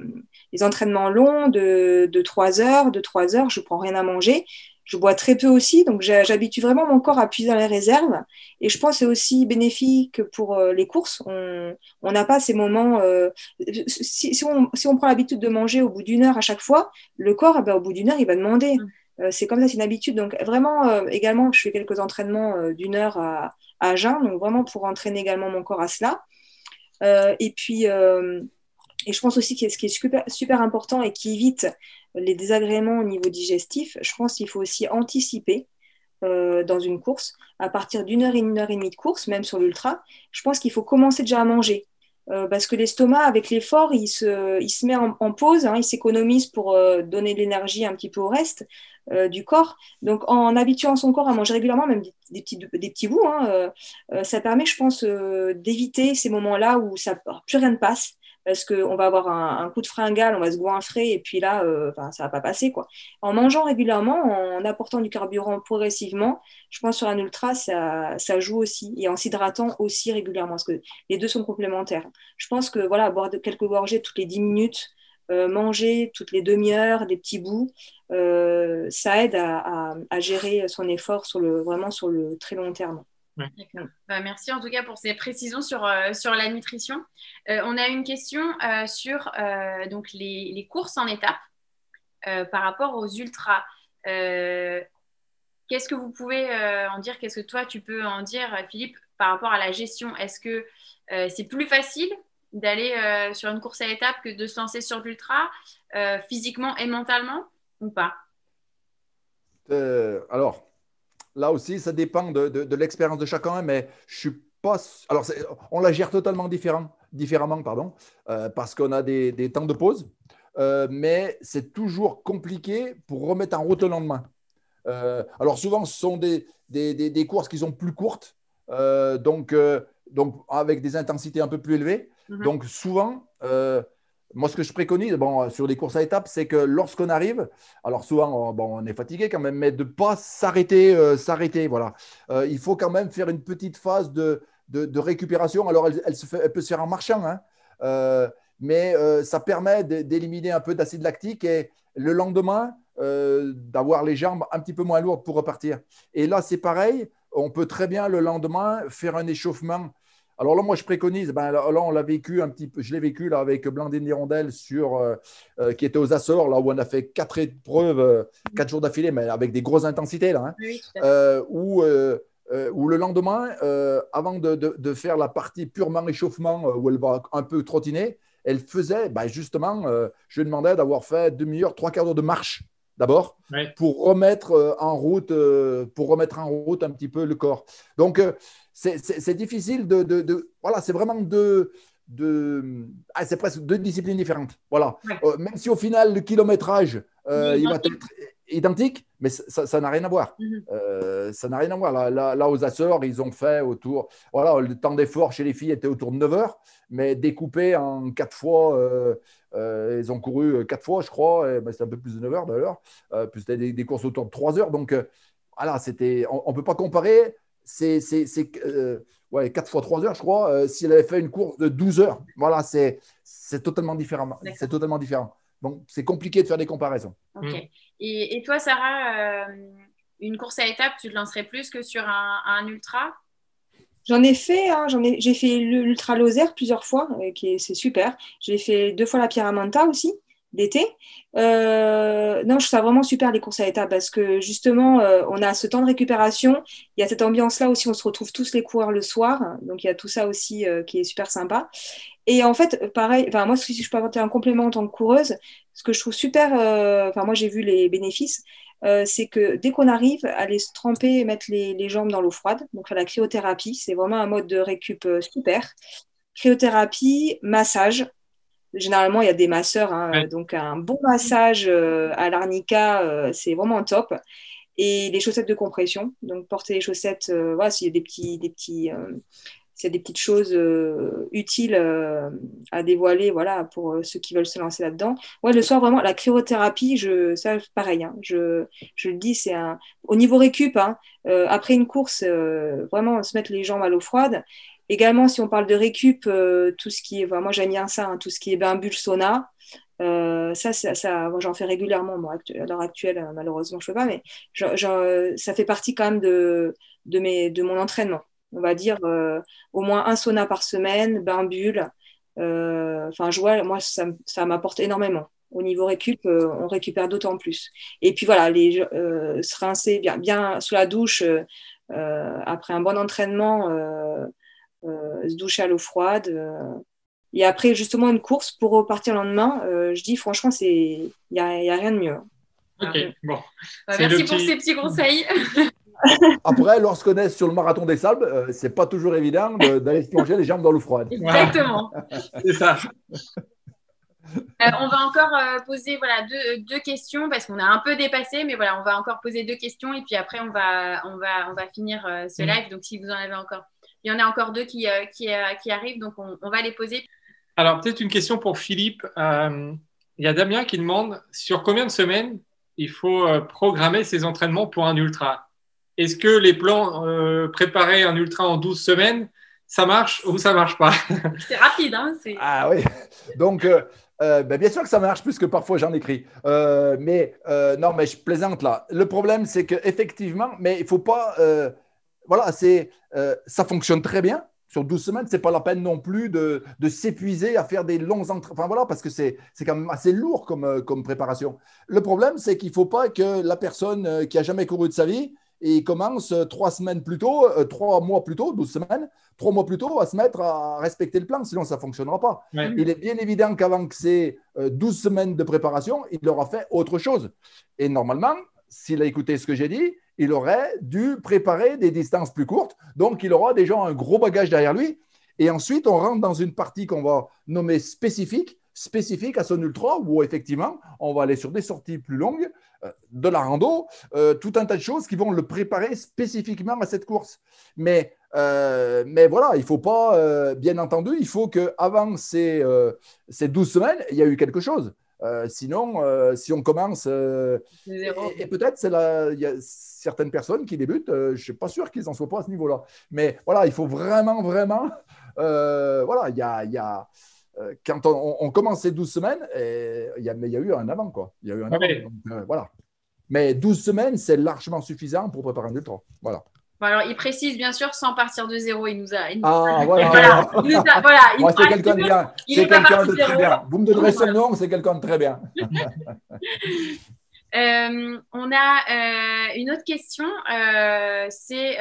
les entraînements longs de, de 3 heures, de 3 heures, je prends rien à manger. Je bois très peu aussi, donc j'habitue vraiment mon corps à puiser dans les réserves. Et je pense que c'est aussi bénéfique pour euh, les courses. On n'a pas ces moments. Euh, si, si, on, si, on, prend l'habitude de manger au bout d'une heure à chaque fois, le corps, eh ben, au bout d'une heure, il va demander. Mm. Euh, c'est comme ça, c'est une habitude. Donc vraiment, également, je fais quelques entraînements d'une heure à, à jeun, donc vraiment pour entraîner également mon corps à cela. et puis et je pense aussi que ce qui est super, super important et qui évite les désagréments au niveau digestif, je pense qu'il faut aussi anticiper euh, dans une course. À partir d'une heure et une heure et demie de course, même sur l'ultra, je pense qu'il faut commencer déjà à manger. Euh, parce que l'estomac, avec l'effort, il se, il se met en, pause, hein, il s'économise pour euh, donner de l'énergie un petit peu au reste du corps. Donc, en habituant son corps à manger régulièrement, même des, petits, des petits bouts, hein, ça permet, je pense, d'éviter ces moments-là où ça, plus rien ne passe parce qu'on va avoir un, coup de fringale, on va se goinfrer, et puis là, euh, ça va pas passer. Quoi. En mangeant régulièrement, en apportant du carburant progressivement, je pense sur un ultra, ça, ça joue aussi, et en s'hydratant aussi régulièrement, parce que les deux sont complémentaires. Je pense que voilà, boire de, quelques gorgées toutes les 10 minutes, euh, manger toutes les demi-heures, des petits bouts, euh, ça aide à, à, à, gérer son effort sur le, vraiment sur le très long terme. Bah, merci en tout cas pour ces précisions sur, euh, sur la nutrition. Euh, on a une question euh, sur donc les, les, courses en étapes par rapport aux ultras. Qu'est-ce que vous pouvez en dire? Qu'est-ce que toi tu peux en dire, Philippe, par rapport à la gestion? Est-ce que c'est plus facile d'aller sur une course à étapes que de se lancer sur l'ultra, physiquement et mentalement, ou pas? Alors, là aussi, ça dépend de, l'expérience de chacun, mais je suis pas. Alors, on la gère totalement différent, différemment, pardon, euh, parce qu'on a des, temps de pause, euh, mais c'est toujours compliqué pour remettre en route le lendemain. Euh, alors, souvent, ce sont des, des, courses qui sont plus courtes, donc, donc avec des intensités un peu plus élevées. Mm-hmm. Donc, souvent, moi, ce que je préconise bon, sur les courses à étapes, c'est que lorsqu'on arrive, alors souvent, bon, on est fatigué quand même, mais de ne pas s'arrêter. Euh, s'arrêter voilà. Euh, il faut quand même faire une petite phase de, de, récupération. Alors, elle, se fait, elle, peut se faire en marchant, hein, euh, mais ça permet d'éliminer un peu d'acide lactique et le lendemain, d'avoir les jambes un petit peu moins lourdes pour repartir. Et là, c'est pareil. On peut très bien le lendemain faire un échauffement alors là, moi, je préconise, ben, là, on l'a vécu un petit peu, je l'ai vécu là, avec Blandine Hirondelle sur, euh, euh, qui était aux Açores, là où on a fait quatre épreuves, euh, quatre jours d'affilée, mais avec des grosses intensités, là, hein, où, où, le lendemain, avant de, faire la partie purement échauffement, où elle va un peu trottiner, elle faisait, ben, justement, je lui demandais d'avoir fait demi-heure, trois quarts d'heure de marche d'abord, pour remettre en route, pour remettre en route un petit peu le corps. Donc, c'est difficile de, Voilà, c'est vraiment deux. De, ah, c'est presque deux disciplines différentes. Voilà. Euh, même si au final, le kilométrage, euh, il va être identique, mais ça n'a rien à voir. Mhm. Euh, ça n'a rien à voir. Là, là, aux Açores, ils ont fait autour. Voilà, le temps d'effort chez les filles était autour de 9 heures, mais découpé en quatre fois. ils ont couru quatre fois, je crois. Ben, c'est un peu plus de 9 heures d'ailleurs. puis c'était des, des, courses autour de 3 heures. Donc, voilà, c'était, on ne peut pas comparer c'est euh, ouais, 4 fois 3 heures, je crois. Euh, s'il avait fait une course de 12 heures, voilà, c'est totalement différent. C'est totalement différent. Donc, c'est compliqué de faire des comparaisons. Ok. Et, et, toi, Sarah, euh, une course à étapes, tu te lancerais plus que sur un, un ultra? J'en ai fait, hein, j'en ai, j'ai fait l'Ultra Lozère plusieurs fois, euh, qui est, c'est super. J'ai fait deux fois la Pierre aussi, d'été. Euh, non, je trouve ça vraiment super les courses à l'état parce que justement, euh, on a ce temps de récupération. Il y a cette ambiance-là aussi, on se retrouve tous les coureurs le soir. Donc il y a tout ça aussi qui est super sympa. Et en fait, pareil, moi, si je peux apporter un complément en tant que coureuse, ce que je trouve super, enfin, moi j'ai vu les bénéfices, euh, c'est que dès qu'on arrive, à aller se tremper et mettre les, jambes dans l'eau froide, donc faire la cryothérapie, c'est vraiment un mode de récup euh, super. Cryothérapie, massage. Généralement, il y a des masseurs, hein, donc un bon massage euh, à l'arnica, c'est vraiment top. Et les chaussettes de compression, donc porter les chaussettes, voilà, s'il y a des petits, des petits a des petites choses euh, utiles euh, à dévoiler voilà, pour euh, ceux qui veulent se lancer là-dedans. Ouais, le soir, vraiment, la cryothérapie, je, ça, pareil, hein, je, je, le dis, c'est un... Au niveau récup, hein, après une course, vraiment se mettre les jambes à l'eau froide. Également, si on parle de récup, tout ce qui est, moi j'aime bien ça, hein, tout ce qui est bain bulle sauna, ça, ça, ça, j'en fais régulièrement. À l'heure actuelle, malheureusement, je ne peux pas, mais ça fait partie quand même de, de, mes, de mon entraînement on va dire euh, au moins un sauna par semaine, bain bulle. Euh, enfin, je vois, moi, ça, ça m'apporte énormément. Au niveau récup, euh, on récupère d'autant plus. Et puis voilà, les, se rincer bien sous la douche après un bon entraînement, se doucher à l'eau froide. et après, justement, une course pour repartir le lendemain, je dis franchement, il n'y a, y a rien de mieux. Ok, bon. Bah, merci pour ces petits conseils. Après, lorsqu'on est sur le marathon des sables, euh, c'est pas toujours évident d'aller se plonger les jambes dans l'eau froide. Exactement. c'est ça. Euh, on va encore euh, poser voilà, deux, questions parce qu'on a un peu dépassé, mais voilà, on va encore poser deux questions et puis après on va, on va, on va finir ce mm. live. Donc si vous en avez encore, il y en a encore deux qui, qui, qui arrivent, donc on, on, va les poser. Alors peut-être une question pour Philippe. Il y a Damien qui demande sur combien de semaines il faut programmer ses entraînements pour un ultra? Est-ce que les plans euh, préparer un ultra en 12 semaines, ça marche ou ça marche pas? C'est rapide, hein Ah oui. Donc, euh, euh, ben, bien sûr que ça marche, puisque parfois j'en écris. mais non, mais je plaisante là. Le problème, c'est qu'effectivement, mais il faut pas. Voilà, c'est ça fonctionne très bien. Sur 12 semaines, ce n'est pas la peine non plus de, s'épuiser à faire des longs entraînements. Enfin voilà, parce que c'est quand même assez lourd comme, comme préparation. Le problème, c'est qu'il ne faut pas que la personne qui a jamais couru de sa vie et commence euh, trois semaines plus tôt, euh, trois mois plus tôt, douze semaines, trois mois plus tôt à se mettre à respecter le plan, sinon ça ne fonctionnera pas. Il est bien évident qu'avant que ces euh, douze semaines de préparation, il aura fait autre chose. Et normalement, s'il a écouté ce que j'ai dit, il aurait dû préparer des distances plus courtes. Donc, il aura déjà un gros bagage derrière lui. Et ensuite, on rentre dans une partie qu'on va nommer spécifique, spécifique à son ultra, où effectivement, on va aller sur des sorties plus longues, euh, de la rando, euh, tout un tas de choses qui vont le préparer spécifiquement à cette course. Mais, euh, mais voilà, il ne faut pas, bien entendu, il faut qu'avant ces, ces 12 semaines, il y a eu quelque chose. sinon, si on commence, et, peut-être il y a certaines personnes qui débutent, je ne suis pas sûr qu'ils n'en soient pas à ce niveau-là. Mais voilà, il faut vraiment, vraiment, voilà, il y a, y a euh, quand on, commence ces 12 semaines, il y, a, mais il y a eu un avant, quoi. Il y a eu un avant. Euh, voilà. Mais 12 semaines, c'est largement suffisant pour préparer un ultra. Voilà. alors, il précise bien sûr sans partir de zéro. Il nous a. Ah, voilà. voilà. c'est quelqu'un de bien. C'est quelqu'un de très bien. Vous me donnerez son nom, c'est quelqu'un de très bien. Euh, on a une autre question. c'est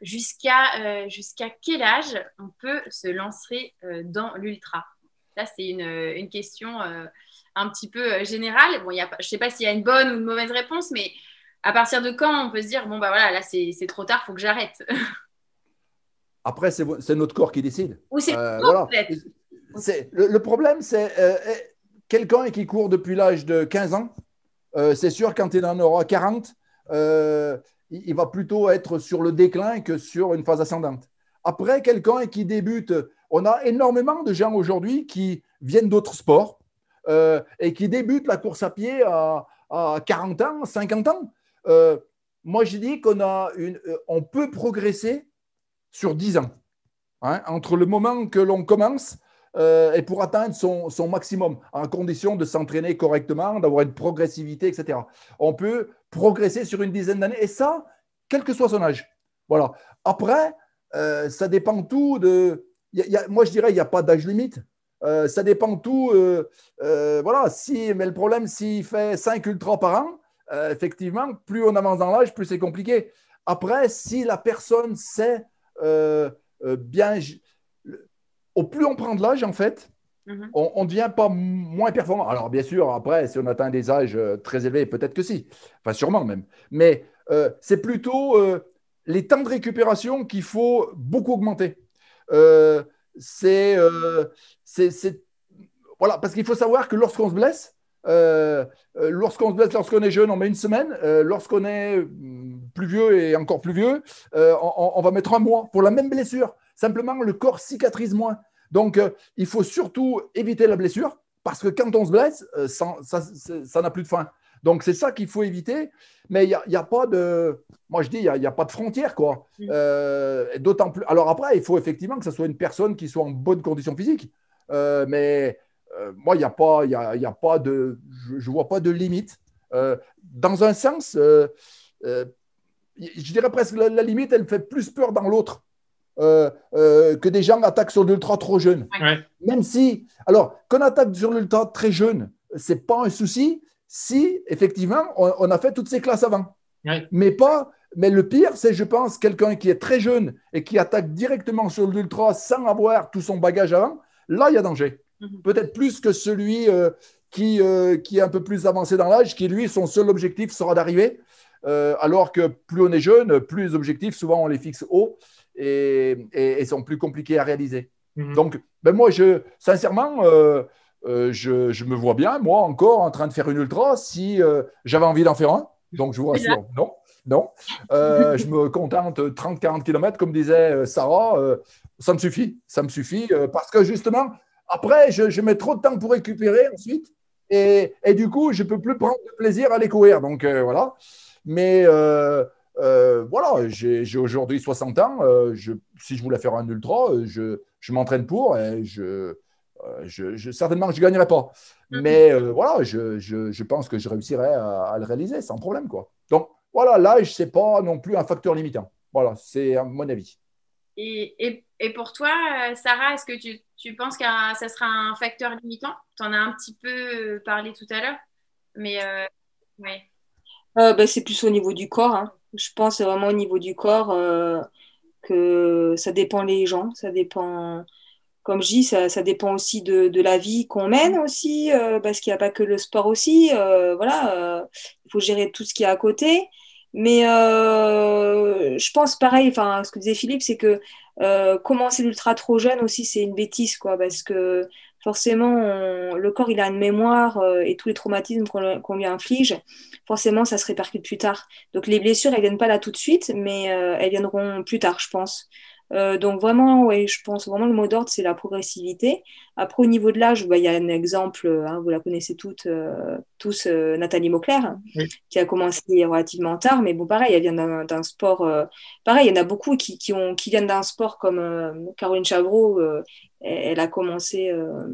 jusqu'à euh, quel âge on peut se lancer euh, dans l'ultra? Ça, c'est une, une, question euh, un petit peu générale. Bon, y a, je ne sais pas s'il y a une bonne ou une mauvaise réponse, mais à partir de quand on peut se dire, bon, bah voilà, là, c'est trop tard, il faut que j'arrête? Après, c'est notre corps qui décide. Ou c'est voilà. le, le, problème, c'est quelqu'un qui court depuis l'âge de 15 ans, c'est sûr, quand il en aura 40, il va plutôt être sur le déclin que sur une phase ascendante. Après, quelqu'un qui débute, on a énormément de gens aujourd'hui qui viennent d'autres sports euh, et qui débutent la course à pied à, 40 ans, 50 ans. Euh, moi, je dis qu'on a euh, on peut progresser sur 10 ans. Hein, entre le moment que l'on commence et pour atteindre son, maximum, en condition de s'entraîner correctement, d'avoir une progressivité, etc. On peut progresser sur une dizaine d'années. Et ça, quel que soit son âge. Voilà. Après, euh, ça dépend tout de. moi, je dirais, il n'y a pas d'âge limite. Euh, ça dépend tout. euh, euh, voilà, si, mais le problème, s'il fait 5 ultras par an, euh, effectivement, plus on avance dans l'âge, plus c'est compliqué. Après, si la personne sait euh, euh, bien. Au plus on prend de l'âge, en fait, Mhm. on ne devient pas moins performant. Alors, bien sûr, après, si on atteint des âges euh, très élevés, peut-être que si. Enfin, sûrement même. Mais euh, c'est plutôt euh, les temps de récupération qu'il faut beaucoup augmenter. Euh, c'est, c'est, c'est- voilà, parce qu'il faut savoir que lorsqu'on se blesse, euh, lorsqu'on se blesse, lorsqu'on est jeune, on met une semaine. Euh, lorsqu'on est mm, plus vieux et encore plus vieux, euh, on, on va mettre un mois pour la même blessure. Simplement, le corps cicatrise moins. Donc, euh, il faut surtout éviter la blessure parce que quand on se blesse, euh, ça n'a plus de fin. Donc, c'est ça qu'il faut éviter. Mais il n'y a, pas de. Moi, je dis, il n'y a, pas de frontière, quoi. Euh, D'autant plus. Alors, après, il faut effectivement que ce soit une personne qui soit en bonne condition physique. Mais moi, il n'y a, pas- y a, il y a pas de. Je ne vois pas de limite. Dans un sens, je dirais presque la, la limite, elle fait plus peur dans l'autre. Euh, euh, que des gens attaquent sur l'ultra trop jeune. Ouais. Même si, alors, qu'on attaque sur l'ultra très jeune, c'est pas un souci si effectivement on, on a fait toutes ces classes avant. Ouais. Mais pas. Mais le pire, c'est, je pense, quelqu'un qui est très jeune et qui attaque directement sur l'ultra sans avoir tout son bagage avant. Là, il y a danger. Mhm. Peut-être plus que celui euh, qui, qui est un peu plus avancé dans l'âge, qui lui, son seul objectif sera d'arriver. Alors que plus on est jeune, plus les objectifs, souvent, on les fixe haut et, et- et sont plus compliqués à réaliser. Mhm. Donc, ben moi, je, sincèrement, euh, euh, je, je me vois bien, moi, encore en train de faire une ultra si euh, j'avais envie d'en faire un. Donc, je vous rassure, non, non. Euh, je me contente 30-40 km, comme disait Sarah, euh, ça me suffit. Ça me suffit euh, parce que justement, après, je, je mets trop de temps pour récupérer ensuite. Et, et du coup, je ne peux plus prendre de plaisir à aller courir. Donc, euh, voilà. Mais euh, voilà, j'ai aujourd'hui 60 ans. euh, je, si je voulais faire un ultra, euh, je, je m'entraîne pour et je, euh, je, je- certainement que je ne gagnerai pas. Mhm. Mais euh, voilà, je, je, je pense que je réussirai à, à le réaliser sans problème. Quoi. Donc voilà, l'âge, ce n'est pas non plus un facteur limitant. Voilà, c'est mon avis. Et, et, et pour toi, Sarah, est-ce que tu, tu penses que ça sera un facteur limitant? Tu en as un petit peu parlé tout à l'heure, mais euh, ouais. Euh, bah, c'est plus au niveau du corps. hein. Je pense vraiment au niveau du corps euh, que ça dépend les gens. Ça dépend, comme je dis, ça, dépend aussi de, la vie qu'on mène aussi, euh, parce qu'il n'y a pas que le sport aussi. euh, voilà, il faut gérer tout ce qui est à côté. Mais je pense pareil, enfin, ce que disait Philippe, c'est que commencer l'ultra trop jeune aussi, c'est une bêtise, quoi, parce que forcément, le corps, il a une mémoire euh, et tous les traumatismes qu'on qu'on lui inflige, forcément, ça se répercute plus tard. Donc, les blessures, elles viennent pas là tout de suite, mais euh, elles viendront plus tard, je pense. Euh, donc, vraiment, ouais, je pense vraiment le mot d'ordre, c'est la progressivité. Après, au niveau de l'âge, bah, il y a un exemple, hein, vous la connaissez toutes, euh, tous, euh, Nathalie Mauclair, Oui. qui a commencé relativement tard, mais bon, pareil, elle vient d'un sport. euh, pareil, il y en a beaucoup qui, qui, ont, qui viennent d'un sport comme euh, Caroline Chavreau, euh, elle, elle a commencé, euh,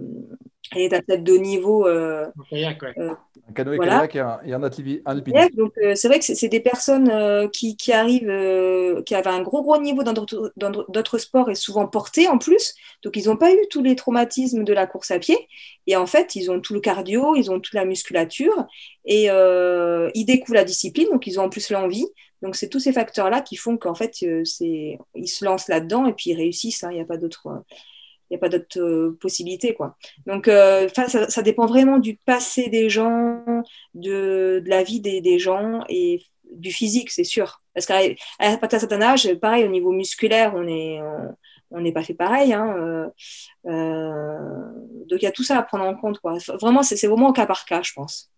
elle est athlète de haut niveau. euh, kayak, ouais. Un canoë Voilà. kayak et un, et un alpinisme. Donc euh, c'est vrai que c'est des personnes euh, qui, qui arrivent, euh, qui avaient un gros gros niveau dans d'autres dans d'autres sports et souvent portés en plus. Donc ils n'ont pas eu tous les traumatismes de la course à pied. Et en fait, ils ont tout le cardio, ils ont toute la musculature et euh, ils découvrent la discipline, donc ils ont en plus l'envie. Donc c'est tous ces facteurs-là qui font qu'en fait, euh, c'est ils se lancent là-dedans et puis ils réussissent. hein. Il n'y a pas d'autre. il a pas euh, possibilité, quoi. Donc, ça, dépend vraiment du passé des gens, de, la vie des, gens et du physique, c'est sûr. Parce qu'à partir d'un certain âge, pareil, au niveau musculaire, on est, on n'est pas fait pareil. Hein, euh, euh, donc, il y a tout ça à prendre en compte, quoi. Vraiment, c'est vraiment au cas par cas, je pense.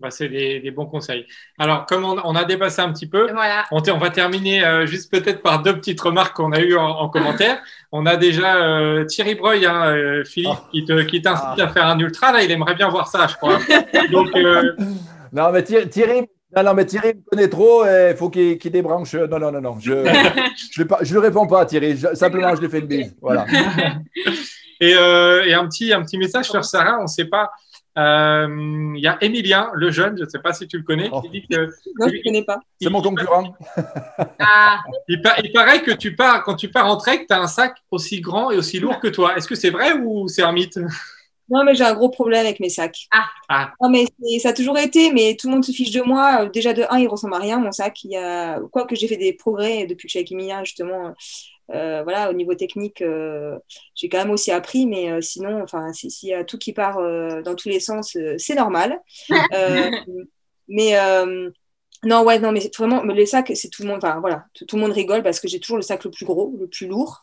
Bah, c'est des, des bons conseils. Alors, comme on, on a dépassé un petit peu, Voilà. on, va terminer euh, juste peut-être par deux petites remarques qu'on a eues en, en commentaire. On a déjà euh, Thierry Breuil, hein, euh, Philippe, Ah. qui te- qui t'incite Ah. à faire un ultra. Là, il aimerait bien voir ça, je crois. Donc, euh, Non, mais Thierry, non, non, mais Thierry me connaît trop et il faut qu'il qu'il débranche. Non, non, non, non. Je je ne lui réponds pas, Thierry. Je- simplement, je lui fais une bise. Voilà. et, euh, et un, petit, un petit message sur Sarah. On ne sait pas Euh, Il y a Emilien, le jeune, je ne sais pas si tu le connais, Oh. qui dit que Non, je ne connais pas. C'est mon concurrent. Ah, il paraît que tu pars, quand tu pars en trek, tu as un sac aussi grand et aussi lourd que toi. Est-ce que c'est vrai ou c'est un mythe? Non, mais j'ai un gros problème avec mes sacs. Ah. Ah. Non, mais ça a toujours été, mais tout le monde se fiche de moi. Euh, Déjà, de un, il ressemble à rien, mon sac. Il y a... Quoique j'ai fait des progrès depuis que je suis avec Emilia, justement. Euh, voilà, au niveau technique, euh, j'ai quand même aussi appris, mais euh, sinon, enfin, si- s'il y a tout qui part euh, dans tous les sens, euh, c'est normal. Euh, mais euh, non, ouais, non, mais vraiment, mais les sacs, c'est tout le monde, enfin voilà, tout, tout le monde rigole parce que j'ai toujours le sac le plus gros, le plus lourd.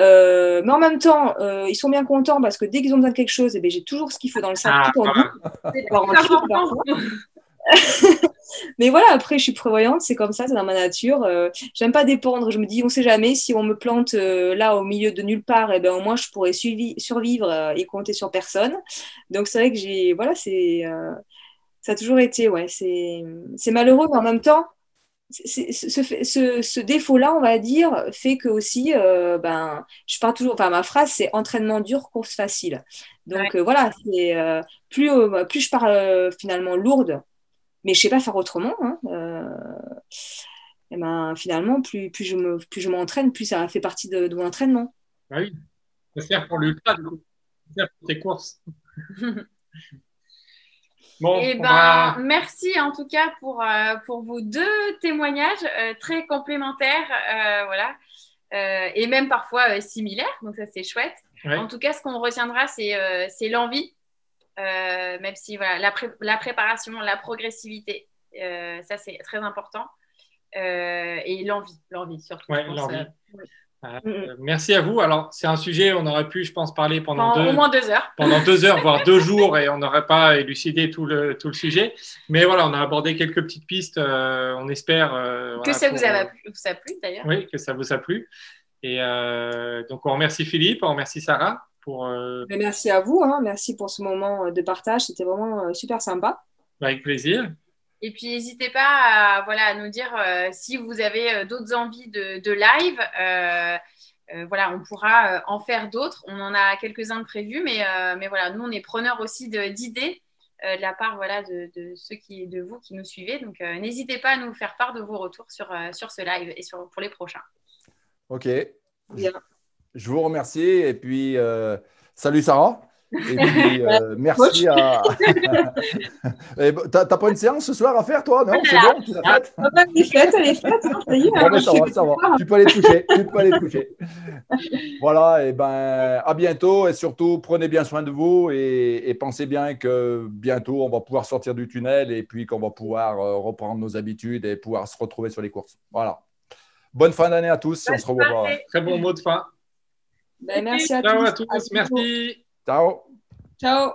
Euh, mais en même temps, euh, ils sont bien contents parce que dès qu'ils ont besoin de quelque chose, eh ben, j'ai toujours ce qu'il faut dans le sac. Ah, tout en. Mais voilà, après, je suis prévoyante, c'est comme ça, c'est dans ma nature. Euh, J'aime pas dépendre. Je me dis, on sait jamais, si on me plante euh, là au milieu de nulle part, et ben au moins je pourrais suivi- survivre euh, et compter sur personne. Donc c'est vrai que j'ai, voilà, c'est, euh, ça a toujours été, ouais, c'est, malheureux, mais en même temps, ce, fait- ce, ce défaut-là, on va dire, fait que aussi, euh, ben, je pars toujours, enfin, ma phrase, c'est entraînement dur, course facile. Donc euh, voilà, c'est euh, plus, euh, plus je pars euh, finalement lourde, mais je sais pas faire autrement. Hein, et ben, finalement, plus, plus je me, plus m'entraîne, plus ça fait partie de, de mon entraînement. Ah oui, ça sert pour coup. Ça sert pour tes courses. Bon, Eh ben, va- merci en tout cas pour, euh, pour vos deux témoignages euh, très complémentaires, euh, voilà, et même parfois similaires, donc ça c'est chouette. Ouais. En tout cas, ce qu'on retiendra, c'est l'envie, même si voilà, la, pré- la préparation, la progressivité, ça c'est très important, et l'envie, l'envie surtout. Ouais, je pense, l'envie. Euh, merci à vous. Alors, c'est un sujet, on aurait pu, je pense, parler pendant pendant deux, au moins deux heures. pendant deux heures, voire deux jours, et on n'aurait pas élucidé tout le, tout le sujet. Mais voilà, on a abordé quelques petites pistes. euh, on espère euh, Que voilà, ça pour, vous a, plu, vous a plu d'ailleurs. Oui, que ça vous a plu. Et euh, donc, on remercie Philippe, on remercie Sarah pour, euh, Mais merci à vous, hein, merci pour ce moment de partage, c'était vraiment euh, super sympa. avec plaisir. Et puis, n'hésitez pas à, voilà, à nous dire euh, si vous avez euh, d'autres envies de, de live. Euh, euh, voilà, on pourra euh, en faire d'autres. On en a quelques-uns de prévus, mais, euh, mais voilà, nous, on est preneurs aussi de- d'idées euh, de la part voilà, de, de ceux qui, de vous qui nous suivez. Donc, euh, n'hésitez pas à nous faire part de vos retours sur, euh, sur ce live et sur, pour les prochains. Ok. Bien. Je vous remercie et puis euh, salut Sarah. Et puis euh, merci à. T'as pas une séance ce soir à faire toi? Non C'est bon Tu l'as faite Ah bah, elle est faite, elle est faite, hein, ça y est. Bon, hein, je ça suis- va, ça va. Tu peux aller te coucher. Tu peux aller te coucher. Voilà, et ben à bientôt et surtout prenez bien soin de vous et, et pensez bien que bientôt on va pouvoir sortir du tunnel et puis qu'on va pouvoir euh, reprendre nos habitudes et pouvoir se retrouver sur les courses. Voilà. Bonne fin d'année à tous. si on se revoit. Très bon mot de fin. Ben, merci à Ciao tous. à tous. Merci. Ciao. Ciao.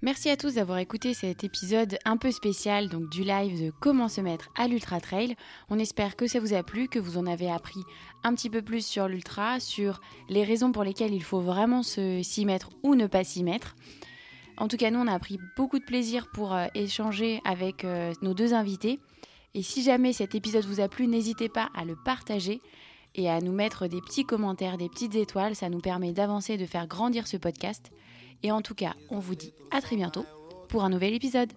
Merci à tous d'avoir écouté cet épisode un peu spécial donc du live de comment se mettre à l'ultra trail. On espère que ça vous a plu, que vous en avez appris un petit peu plus sur l'ultra, sur les raisons pour lesquelles il faut vraiment se- s'y mettre ou ne pas s'y mettre. En tout cas, nous on a pris beaucoup de plaisir pour euh, échanger avec euh, nos deux invités. Et si jamais cet épisode vous a plu, n'hésitez pas à le partager et à nous mettre des petits commentaires, des petites étoiles. Ça nous permet d'avancer, de faire grandir ce podcast. Et en tout cas, on vous dit à très bientôt pour un nouvel épisode.